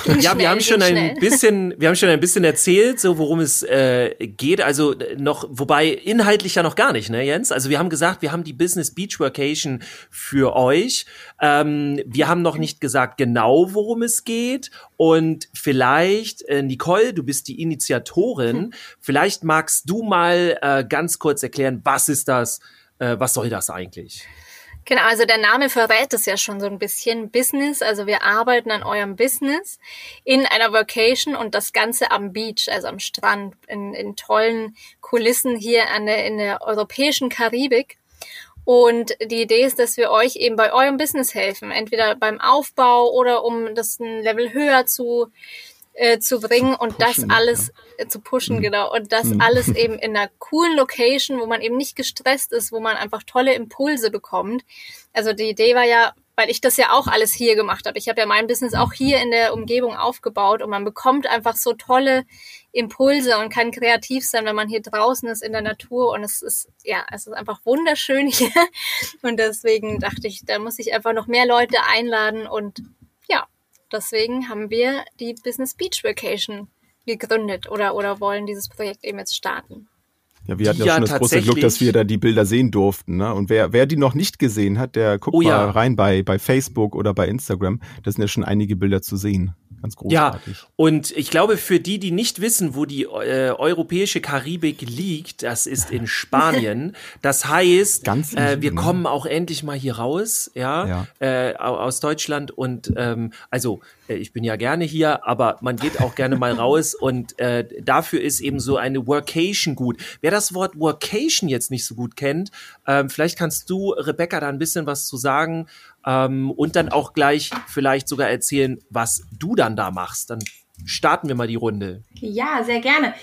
Speaker 5: Ging
Speaker 2: Ja, wir haben schon ein
Speaker 5: schnell.
Speaker 2: bisschen, wir haben schon ein bisschen erzählt, so worum es äh, geht. Also äh, noch, wobei inhaltlich ja noch gar nicht, ne, Jens? Also wir haben gesagt, wir haben die Business Beach Workation für euch. Ähm, wir haben noch nicht gesagt genau, worum es geht. Und vielleicht, äh, Nicole, du bist die Initiatorin. Vielleicht magst du mal äh, ganz kurz erklären, was ist das? Äh, was soll das eigentlich?
Speaker 5: Genau, also der Name verrät es ja schon so ein bisschen. Business, also wir arbeiten an eurem Business in einer Vacation und das Ganze am Beach, also am Strand, in, in tollen Kulissen hier an der, in der europäischen Karibik. Und die Idee ist, dass wir euch eben bei eurem Business helfen, entweder beim Aufbau oder um das ein Level höher zu äh, zu bringen und das
Speaker 3: pushen,
Speaker 5: alles äh, zu pushen, genau. Und das
Speaker 3: Mhm.
Speaker 5: alles eben in einer coolen Location, wo man eben nicht gestresst ist, wo man einfach tolle Impulse bekommt. Also die Idee war ja, weil ich das ja auch alles hier gemacht habe. Ich habe ja mein Business auch hier in der Umgebung aufgebaut und man bekommt einfach so tolle Impulse und kann kreativ sein, wenn man hier draußen ist in der Natur und es ist ja, es ist einfach wunderschön hier und deswegen dachte ich, da muss ich einfach noch mehr Leute einladen und ja, deswegen haben wir die Business Beach Vacation gegründet oder oder wollen dieses Projekt eben jetzt starten.
Speaker 3: Ja, wir hatten ja,
Speaker 2: Ja,
Speaker 3: schon das große Glück, dass wir da die Bilder sehen durften. Ne? Und wer, wer die noch nicht gesehen hat, der guckt
Speaker 2: Oh
Speaker 3: mal
Speaker 2: ja.
Speaker 3: rein bei, bei Facebook oder bei Instagram. Da sind ja schon einige Bilder zu sehen. Ganz
Speaker 2: Ja,
Speaker 3: großartig.
Speaker 2: und ich glaube, für die, die nicht wissen, wo die äh, europäische Karibik liegt, das ist in Spanien. Das heißt,
Speaker 3: Ganz
Speaker 2: äh, wir
Speaker 3: Süden.
Speaker 2: kommen auch endlich mal hier raus, ja, Äh, au- aus Deutschland. Und ähm, also, äh, ich bin ja gerne hier, aber man geht auch gerne mal raus. Und äh, dafür ist eben so eine Workation gut. Wer das Wort Workation jetzt nicht so gut kennt, ähm, vielleicht kannst du, Rebecca, da ein bisschen was zu sagen ähm, und dann auch gleich vielleicht sogar erzählen, was du dann da machst. Dann starten wir mal die Runde.
Speaker 6: Ja, sehr gerne.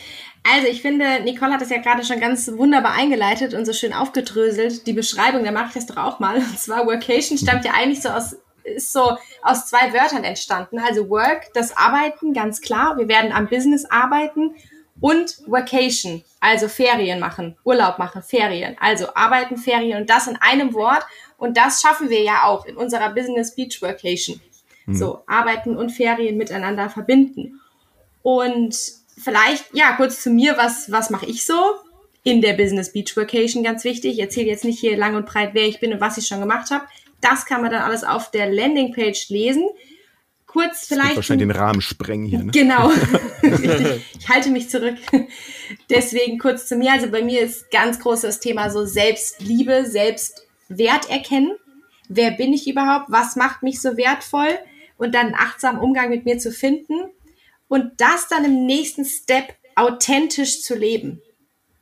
Speaker 6: Also ich finde, Nicole hat das ja gerade schon ganz wunderbar eingeleitet und so schön aufgedröselt. Die Beschreibung, da mache ich das doch auch mal. Und zwar Workation stammt ja eigentlich so aus, ist so aus zwei Wörtern entstanden. Also Work, das Arbeiten, ganz klar. Wir werden am Business arbeiten. Und Vacation, also Ferien machen, Urlaub machen, Ferien. Also arbeiten, Ferien und das in einem Wort. Und das schaffen wir ja auch in unserer Business Beach Vacation. So, arbeiten und Ferien miteinander verbinden. Und vielleicht, ja, kurz zu mir, was, was mache ich so? In der Business Beach Vacation, ganz wichtig. Ich erzähle jetzt nicht hier lang und breit, wer ich bin und was ich schon gemacht habe. Das kann man dann alles auf der Landingpage lesen. Kurz vielleicht.
Speaker 3: wahrscheinlich den Rahmen sprengen hier. Ne?
Speaker 6: Genau. Ich halte mich zurück. Deswegen kurz zu mir. Also bei mir ist ganz groß das Thema so Selbstliebe, Selbstwert erkennen. Wer bin ich überhaupt? Was macht mich so wertvoll? Und dann einen achtsamen Umgang mit mir zu finden. Und das dann im nächsten Step authentisch zu leben.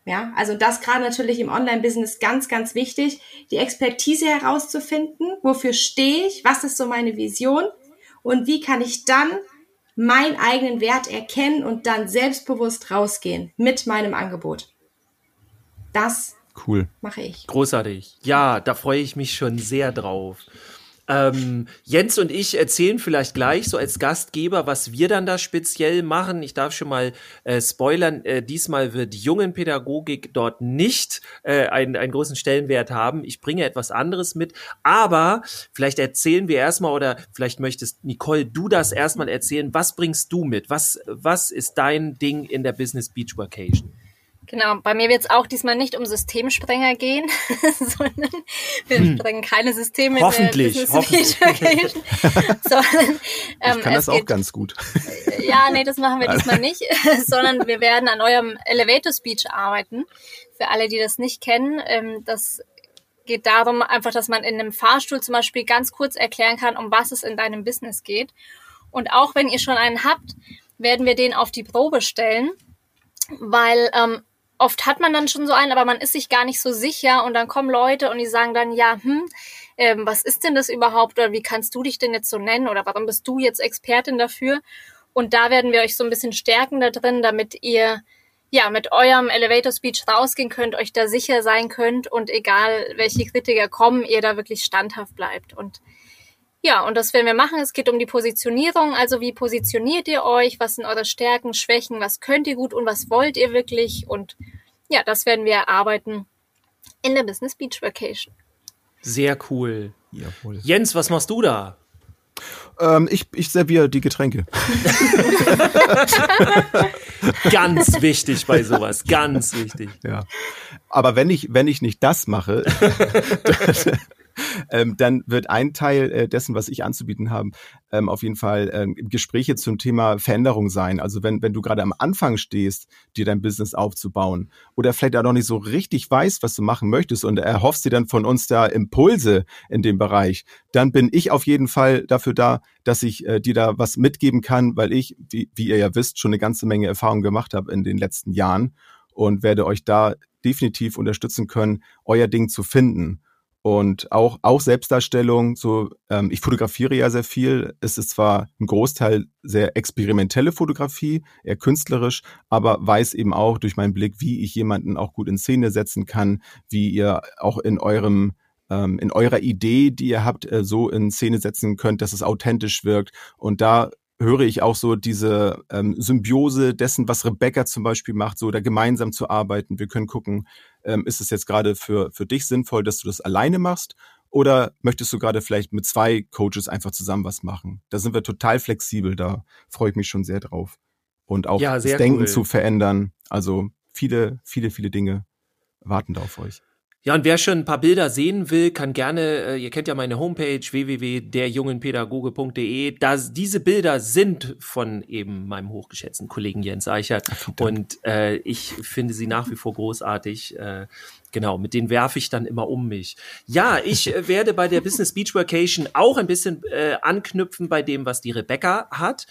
Speaker 6: Ja, also das gerade natürlich im Online-Business ganz, ganz wichtig, die Expertise herauszufinden. Wofür stehe ich? Was ist so meine Vision? Und wie kann ich dann meinen eigenen Wert erkennen und dann selbstbewusst rausgehen mit meinem Angebot? Das
Speaker 3: Cool.
Speaker 6: mache ich.
Speaker 2: Großartig. Ja, da freue ich mich schon sehr drauf. Ähm, Jens und ich erzählen vielleicht gleich so als Gastgeber, was wir dann da speziell machen. Ich darf schon mal äh, spoilern, äh, diesmal wird Jungenpädagogik dort nicht äh, einen, einen großen Stellenwert haben. Ich bringe etwas anderes mit, aber vielleicht erzählen wir erstmal oder vielleicht möchtest Nicole du das erstmal erzählen. Was bringst du mit? Was, was ist dein Ding in der Business Beach Vacation?
Speaker 5: Genau, bei mir wird es auch diesmal nicht um Systemsprenger gehen, sondern wir hm. sprengen keine Systeme.
Speaker 2: Hoffentlich, hoffentlich.
Speaker 3: sondern, ähm, ich kann das auch geht, ganz gut.
Speaker 5: Ja, nee, das machen wir diesmal nicht, sondern wir werden an eurem Elevator Speech arbeiten. Für alle, die das nicht kennen, ähm, das geht darum, einfach, dass man in einem Fahrstuhl zum Beispiel ganz kurz erklären kann, um was es in deinem Business geht. Und auch wenn ihr schon einen habt, werden wir den auf die Probe stellen, weil ähm, oft hat man dann schon so einen, aber man ist sich gar nicht so sicher und dann kommen Leute und die sagen dann, ja, hm, ähm, was ist denn das überhaupt oder wie kannst du dich denn jetzt so nennen oder warum bist du jetzt Expertin dafür? Und da werden wir euch so ein bisschen stärken da drin, damit ihr ja mit eurem Elevator Speech rausgehen könnt, euch da sicher sein könnt und egal welche Kritiker kommen, ihr da wirklich standhaft bleibt und ja, und das werden wir machen. Es geht um die Positionierung. Also wie positioniert ihr euch? Was sind eure Stärken, Schwächen? Was könnt ihr gut und was wollt ihr wirklich? Und ja, das werden wir erarbeiten in der Business Beach Vacation.
Speaker 2: Sehr cool. Jawohl. Jens, was machst du da?
Speaker 3: Ähm, ich, ich serviere die Getränke.
Speaker 2: ganz wichtig bei sowas, ganz wichtig.
Speaker 3: Ja. Aber wenn ich, wenn ich nicht das mache, ähm, dann wird ein Teil äh, dessen, was ich anzubieten habe, ähm, auf jeden Fall ähm, Gespräche zum Thema Veränderung sein. Also wenn, wenn du gerade am Anfang stehst, dir dein Business aufzubauen oder vielleicht auch noch nicht so richtig weißt, was du machen möchtest und erhoffst dir dann von uns da Impulse in dem Bereich, dann bin ich auf jeden Fall dafür da, dass ich äh, dir da was mitgeben kann, weil ich, wie, wie ihr ja wisst, schon eine ganze Menge Erfahrung gemacht habe in den letzten Jahren und werde euch da definitiv unterstützen können, euer Ding zu finden. Und auch, auch Selbstdarstellung, so, ähm, ich fotografiere ja sehr viel. Es ist zwar ein Großteil sehr experimentelle Fotografie, eher künstlerisch, aber weiß eben auch durch meinen Blick, wie ich jemanden auch gut in Szene setzen kann, wie ihr auch in eurem ähm, in eurer Idee, die ihr habt, äh, so in Szene setzen könnt, dass es authentisch wirkt. Und da höre ich auch so diese ähm, Symbiose dessen, was Rebecca zum Beispiel macht, so da gemeinsam zu arbeiten. Wir können gucken, ähm, ist es jetzt gerade für, für dich sinnvoll, dass du das alleine machst? Oder möchtest du gerade vielleicht mit zwei Coaches einfach zusammen was machen? Da sind wir total flexibel, da freue ich mich schon sehr drauf. Und auch ja, das Denken cool. zu verändern. Also viele, viele, viele Dinge warten da auf euch.
Speaker 2: Ja, und wer schon ein paar Bilder sehen will, kann gerne, äh, ihr kennt ja meine Homepage www.derjungenpädagoge.de. Da diese Bilder sind von eben meinem hochgeschätzten Kollegen Jens Eichert und äh, ich finde sie nach wie vor großartig. Äh, Genau, mit denen werfe ich dann immer um mich. Ja, ich äh, werde bei der Business Beach Vacation auch ein bisschen äh, anknüpfen bei dem, was die Rebecca hat.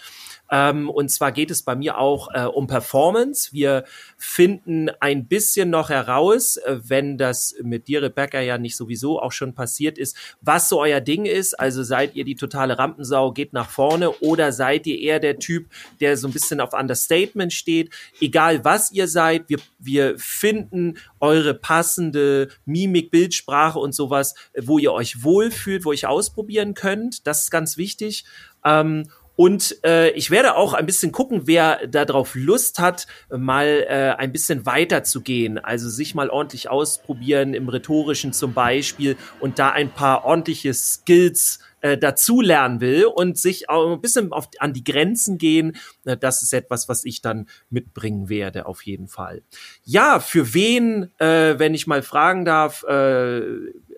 Speaker 2: Ähm, und zwar geht es bei mir auch äh, um Performance. Wir finden ein bisschen noch heraus, äh, wenn das mit dir, Rebecca, ja nicht sowieso auch schon passiert ist, was so euer Ding ist. Also seid ihr die totale Rampensau, geht nach vorne oder seid ihr eher der Typ, der so ein bisschen auf Understatement steht. Egal was ihr seid, wir, wir finden eure passende Mimik, Bildsprache und sowas, wo ihr euch wohlfühlt, wo ihr ausprobieren könnt. Das ist ganz wichtig. Ähm, und äh, ich werde auch ein bisschen gucken, wer darauf Lust hat, mal äh, ein bisschen weiter zu gehen. Also sich mal ordentlich ausprobieren, im Rhetorischen zum Beispiel, und da ein paar ordentliche Skills äh, dazulernen will und sich auch ein bisschen auf, an die Grenzen gehen. Äh, das ist etwas, was ich dann mitbringen werde, auf jeden Fall. Ja, für wen, äh, wenn ich mal fragen darf, äh,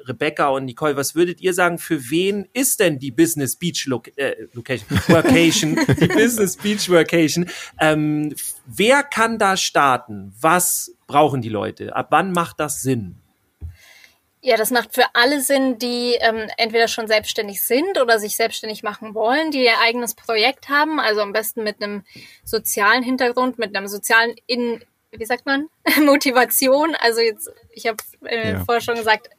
Speaker 2: Rebecca und Nicole, was würdet ihr sagen, für wen ist denn die Business Beach Lo äh, Location, Workation, die Business Beach Workation? Ähm, wer kann da starten? Was brauchen die Leute? Ab wann macht das Sinn?
Speaker 5: Ja, das macht für alle Sinn, die ähm, entweder schon selbstständig sind oder sich selbstständig machen wollen, die ihr eigenes Projekt haben, also am besten mit einem sozialen Hintergrund, mit einem sozialen in wie sagt man Motivation. Also jetzt, ich habe äh, ja. vorher schon gesagt,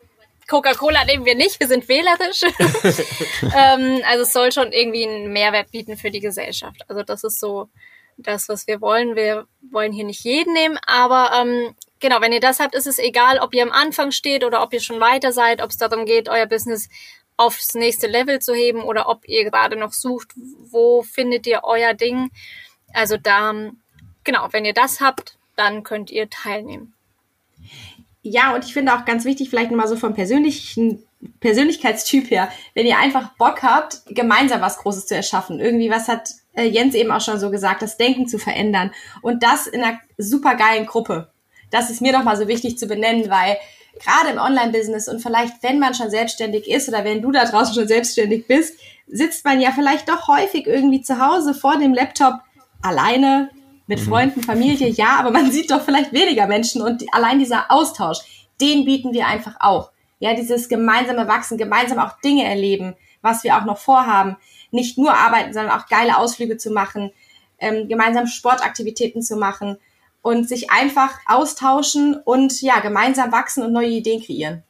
Speaker 5: Coca-Cola nehmen wir nicht, wir sind wählerisch. ähm, also es soll schon irgendwie einen Mehrwert bieten für die Gesellschaft. Also das ist so das, was wir wollen. Wir wollen hier nicht jeden nehmen, aber ähm, genau, wenn ihr das habt, ist es egal, ob ihr am Anfang steht oder ob ihr schon weiter seid, ob es darum geht, euer Business aufs nächste Level zu heben oder ob ihr gerade noch sucht, wo findet ihr euer Ding. Also da, genau, wenn ihr das habt, dann könnt ihr teilnehmen.
Speaker 6: Ja, und ich finde auch ganz wichtig, vielleicht nochmal so vom persönlichen Persönlichkeitstyp her, wenn ihr einfach Bock habt, gemeinsam was Großes zu erschaffen. Irgendwie, was hat äh, Jens eben auch schon so gesagt, das Denken zu verändern. Und das in einer super geilen Gruppe. Das ist mir nochmal so wichtig zu benennen, weil gerade im Online-Business und vielleicht, wenn man schon selbstständig ist oder wenn du da draußen schon selbstständig bist, sitzt man ja vielleicht doch häufig irgendwie zu Hause vor dem Laptop alleine mit mhm. Freunden, Familie, ja, aber man sieht doch vielleicht weniger Menschen und allein dieser Austausch, den bieten wir einfach auch. Ja, dieses gemeinsame Wachsen, gemeinsam auch Dinge erleben, was wir auch noch vorhaben. Nicht nur arbeiten, sondern auch geile Ausflüge zu machen, ähm, gemeinsam Sportaktivitäten zu machen und sich einfach austauschen und ja, gemeinsam wachsen und neue Ideen kreieren.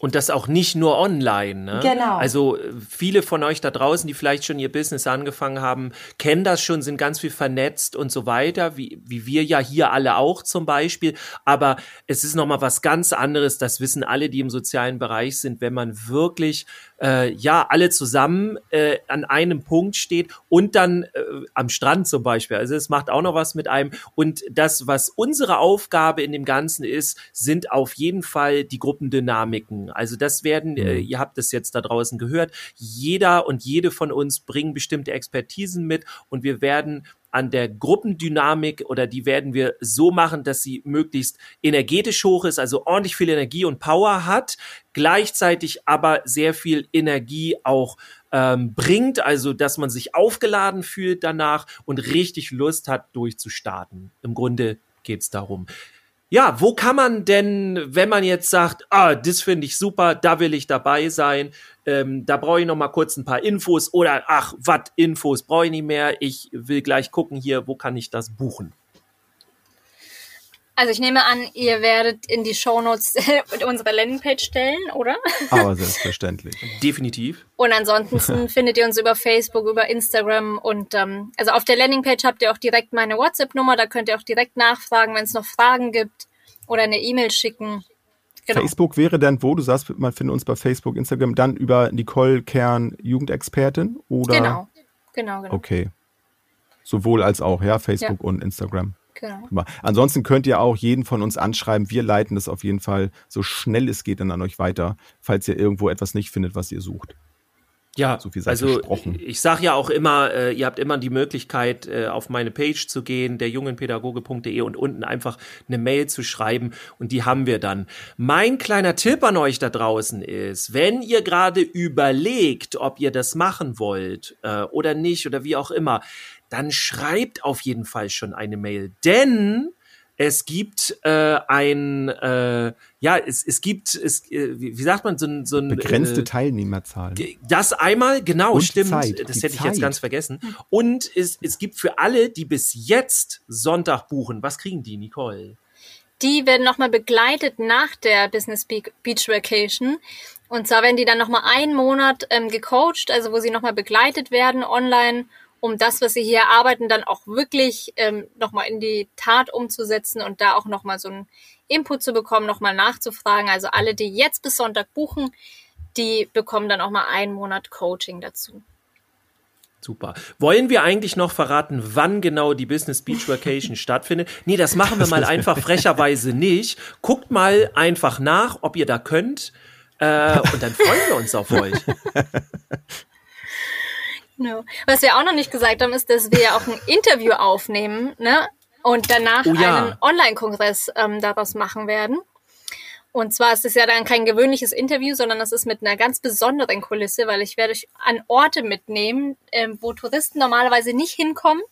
Speaker 2: Und das auch nicht nur online. Ne?
Speaker 6: Genau.
Speaker 2: Also äh, viele von euch da draußen, die vielleicht schon ihr Business angefangen haben, kennen das schon, sind ganz viel vernetzt und so weiter, wie, wie wir ja hier alle auch zum Beispiel. Aber es ist nochmal was ganz anderes, das wissen alle, die im sozialen Bereich sind, wenn man wirklich äh, ja alle zusammen äh, an einem Punkt steht und dann äh, am Strand zum Beispiel. Also es macht auch noch was mit einem. Und das, was unsere Aufgabe in dem Ganzen ist, sind auf jeden Fall die Gruppendynamiken. Also das werden, äh, mhm. ihr habt es jetzt da draußen gehört, jeder und jede von uns bringen bestimmte Expertisen mit und wir werden an der Gruppendynamik oder die werden wir so machen, dass sie möglichst energetisch hoch ist, also ordentlich viel Energie und Power hat, gleichzeitig aber sehr viel Energie auch ähm, bringt, also dass man sich aufgeladen fühlt danach und richtig Lust hat, durchzustarten. Im Grunde geht's darum. Ja, wo kann man denn, wenn man jetzt sagt, ah, das finde ich super, da will ich dabei sein, ähm, da brauche ich noch mal kurz ein paar Infos oder ach, was Infos brauche ich nicht mehr, ich will gleich gucken hier, wo kann ich das buchen?
Speaker 5: Also ich nehme an, ihr werdet in die Shownotes unsere Landingpage stellen, oder?
Speaker 3: Aber selbstverständlich.
Speaker 2: Definitiv.
Speaker 5: Und ansonsten findet ihr uns über Facebook, über Instagram und ähm, also auf der Landingpage habt ihr auch direkt meine WhatsApp-Nummer, da könnt ihr auch direkt nachfragen, wenn es noch Fragen gibt oder eine E-Mail schicken.
Speaker 3: Genau. Facebook wäre dann wo? Du sagst, man findet uns bei Facebook, Instagram, dann über Nicole Kern, Jugendexpertin, oder?
Speaker 5: Genau, genau, genau.
Speaker 3: Okay. Sowohl als auch, ja, Facebook ja. und Instagram. Genau. Ansonsten könnt ihr auch jeden von uns anschreiben. Wir leiten das auf jeden Fall so schnell es geht dann an euch weiter, falls ihr irgendwo etwas nicht findet, was ihr sucht.
Speaker 2: Ja, so also ich sage ja auch immer, äh, ihr habt immer die Möglichkeit, äh, auf meine Page zu gehen, der jungenpädagoge.de und unten einfach eine Mail zu schreiben und die haben wir dann. Mein kleiner Tipp an euch da draußen ist, wenn ihr gerade überlegt, ob ihr das machen wollt äh, oder nicht oder wie auch immer, dann schreibt auf jeden Fall schon eine Mail. Denn es gibt äh, ein, äh, ja, es, es gibt, es, äh, wie, sagt man, so ein, so ein
Speaker 3: begrenzte äh, Teilnehmerzahl.
Speaker 2: Das einmal, genau,
Speaker 3: Und
Speaker 2: stimmt.
Speaker 3: Zeit,
Speaker 2: das hätte ich jetzt ganz vergessen. Und es, es gibt für alle, die bis jetzt Sonntag buchen, was kriegen die, Nicole?
Speaker 5: Die werden nochmal begleitet nach der Business Beach Vacation. Und zwar werden die dann nochmal einen Monat ähm, gecoacht, also wo sie nochmal begleitet werden online um das, was sie hier arbeiten, dann auch wirklich ähm, nochmal in die Tat umzusetzen und da auch nochmal so einen Input zu bekommen, nochmal nachzufragen. Also alle, die jetzt bis Sonntag buchen, die bekommen dann auch mal einen Monat Coaching dazu.
Speaker 2: Super. Wollen wir eigentlich noch verraten, wann genau die Business Beach Vacation stattfindet? Nee, das machen wir mal einfach frecherweise nicht. Guckt mal einfach nach, ob ihr da könnt. Äh, und dann freuen wir uns auf euch.
Speaker 5: No. Was wir auch noch nicht gesagt haben, ist, dass wir ja auch ein Interview aufnehmen ne? und danach oh ja. einen Online-Kongress ähm, daraus machen werden. Und zwar ist es ja dann kein gewöhnliches Interview, sondern das ist mit einer ganz besonderen Kulisse, weil ich werde euch an Orte mitnehmen, ähm, wo Touristen normalerweise nicht hinkommen.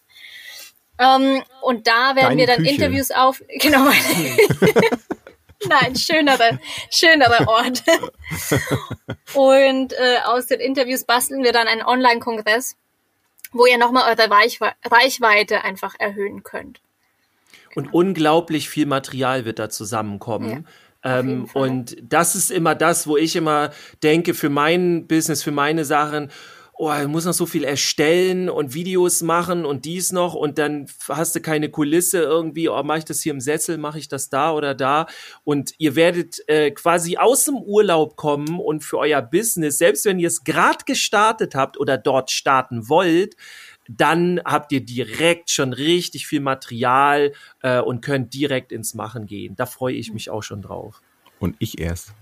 Speaker 5: Ähm, und da werden Deine wir dann Küche. Interviews auf. Genau. Nein, schönere, schönere Ort. Und äh, aus den Interviews basteln wir dann einen Online-Kongress, wo ihr nochmal eure Reichwe Reichweite einfach erhöhen könnt.
Speaker 2: Und unglaublich viel Material wird da zusammenkommen. Ja. Ähm, und das ist immer das, wo ich immer denke, für mein Business, für meine Sachen, oh, du musst noch so viel erstellen und Videos machen und dies noch und dann hast du keine Kulisse irgendwie, oh, mache ich das hier im Sessel, mache ich das da oder da und ihr werdet äh, quasi aus dem Urlaub kommen und für euer Business, selbst wenn ihr es gerade gestartet habt oder dort starten wollt, dann habt ihr direkt schon richtig viel Material äh, und könnt direkt ins Machen gehen. Da freue ich mich auch schon drauf.
Speaker 3: Und ich erst.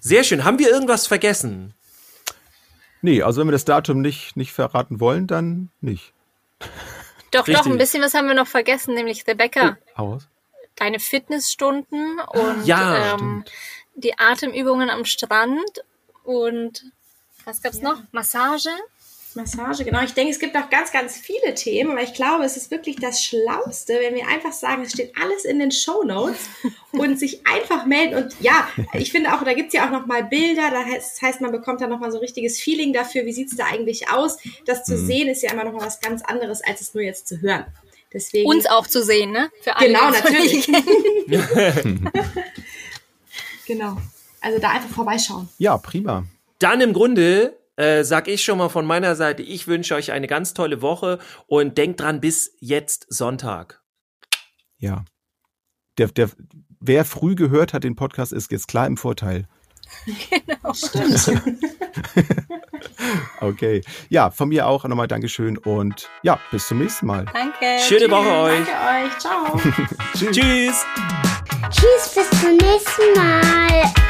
Speaker 2: Sehr schön. Haben wir irgendwas vergessen?
Speaker 3: Nee, also wenn wir das Datum nicht, nicht verraten wollen, dann nicht.
Speaker 5: Doch,
Speaker 2: Richtig.
Speaker 5: doch, ein bisschen was haben wir noch vergessen, nämlich Rebecca.
Speaker 3: Aus.
Speaker 5: Deine Fitnessstunden und
Speaker 2: Ja,
Speaker 5: ähm, die Atemübungen am Strand und was gab's noch? Massage?
Speaker 6: Massage, genau. Ich denke, es gibt auch ganz, ganz viele Themen, weil ich glaube, es ist wirklich das Schlauste, wenn wir einfach sagen, es steht alles in den Show Notes und sich einfach melden. Und ja, ich finde auch, da gibt's ja auch nochmal Bilder, da heißt, das heißt, man bekommt dann nochmal so ein richtiges Feeling dafür, wie sieht's da eigentlich aus. Das zu sehen ist ja immer nochmal was ganz anderes, als es nur jetzt zu hören. Deswegen.
Speaker 5: Uns auch zu sehen, ne? Für alle,
Speaker 6: Genau, natürlich. Genau. Also da einfach vorbeischauen.
Speaker 3: Ja, prima.
Speaker 2: Dann im Grunde äh, sag ich schon mal von meiner Seite, ich wünsche euch eine ganz tolle Woche und denkt dran bis jetzt Sonntag.
Speaker 3: Ja. Der, der, wer früh gehört hat den Podcast, ist jetzt klar im Vorteil.
Speaker 6: Stimmt.
Speaker 3: Okay. Ja, von mir auch nochmal Dankeschön und ja, bis zum nächsten Mal.
Speaker 5: Danke.
Speaker 2: Schöne Woche euch.
Speaker 6: Danke euch. Ciao.
Speaker 2: Tschüss.
Speaker 1: Tschüss, bis zum nächsten Mal.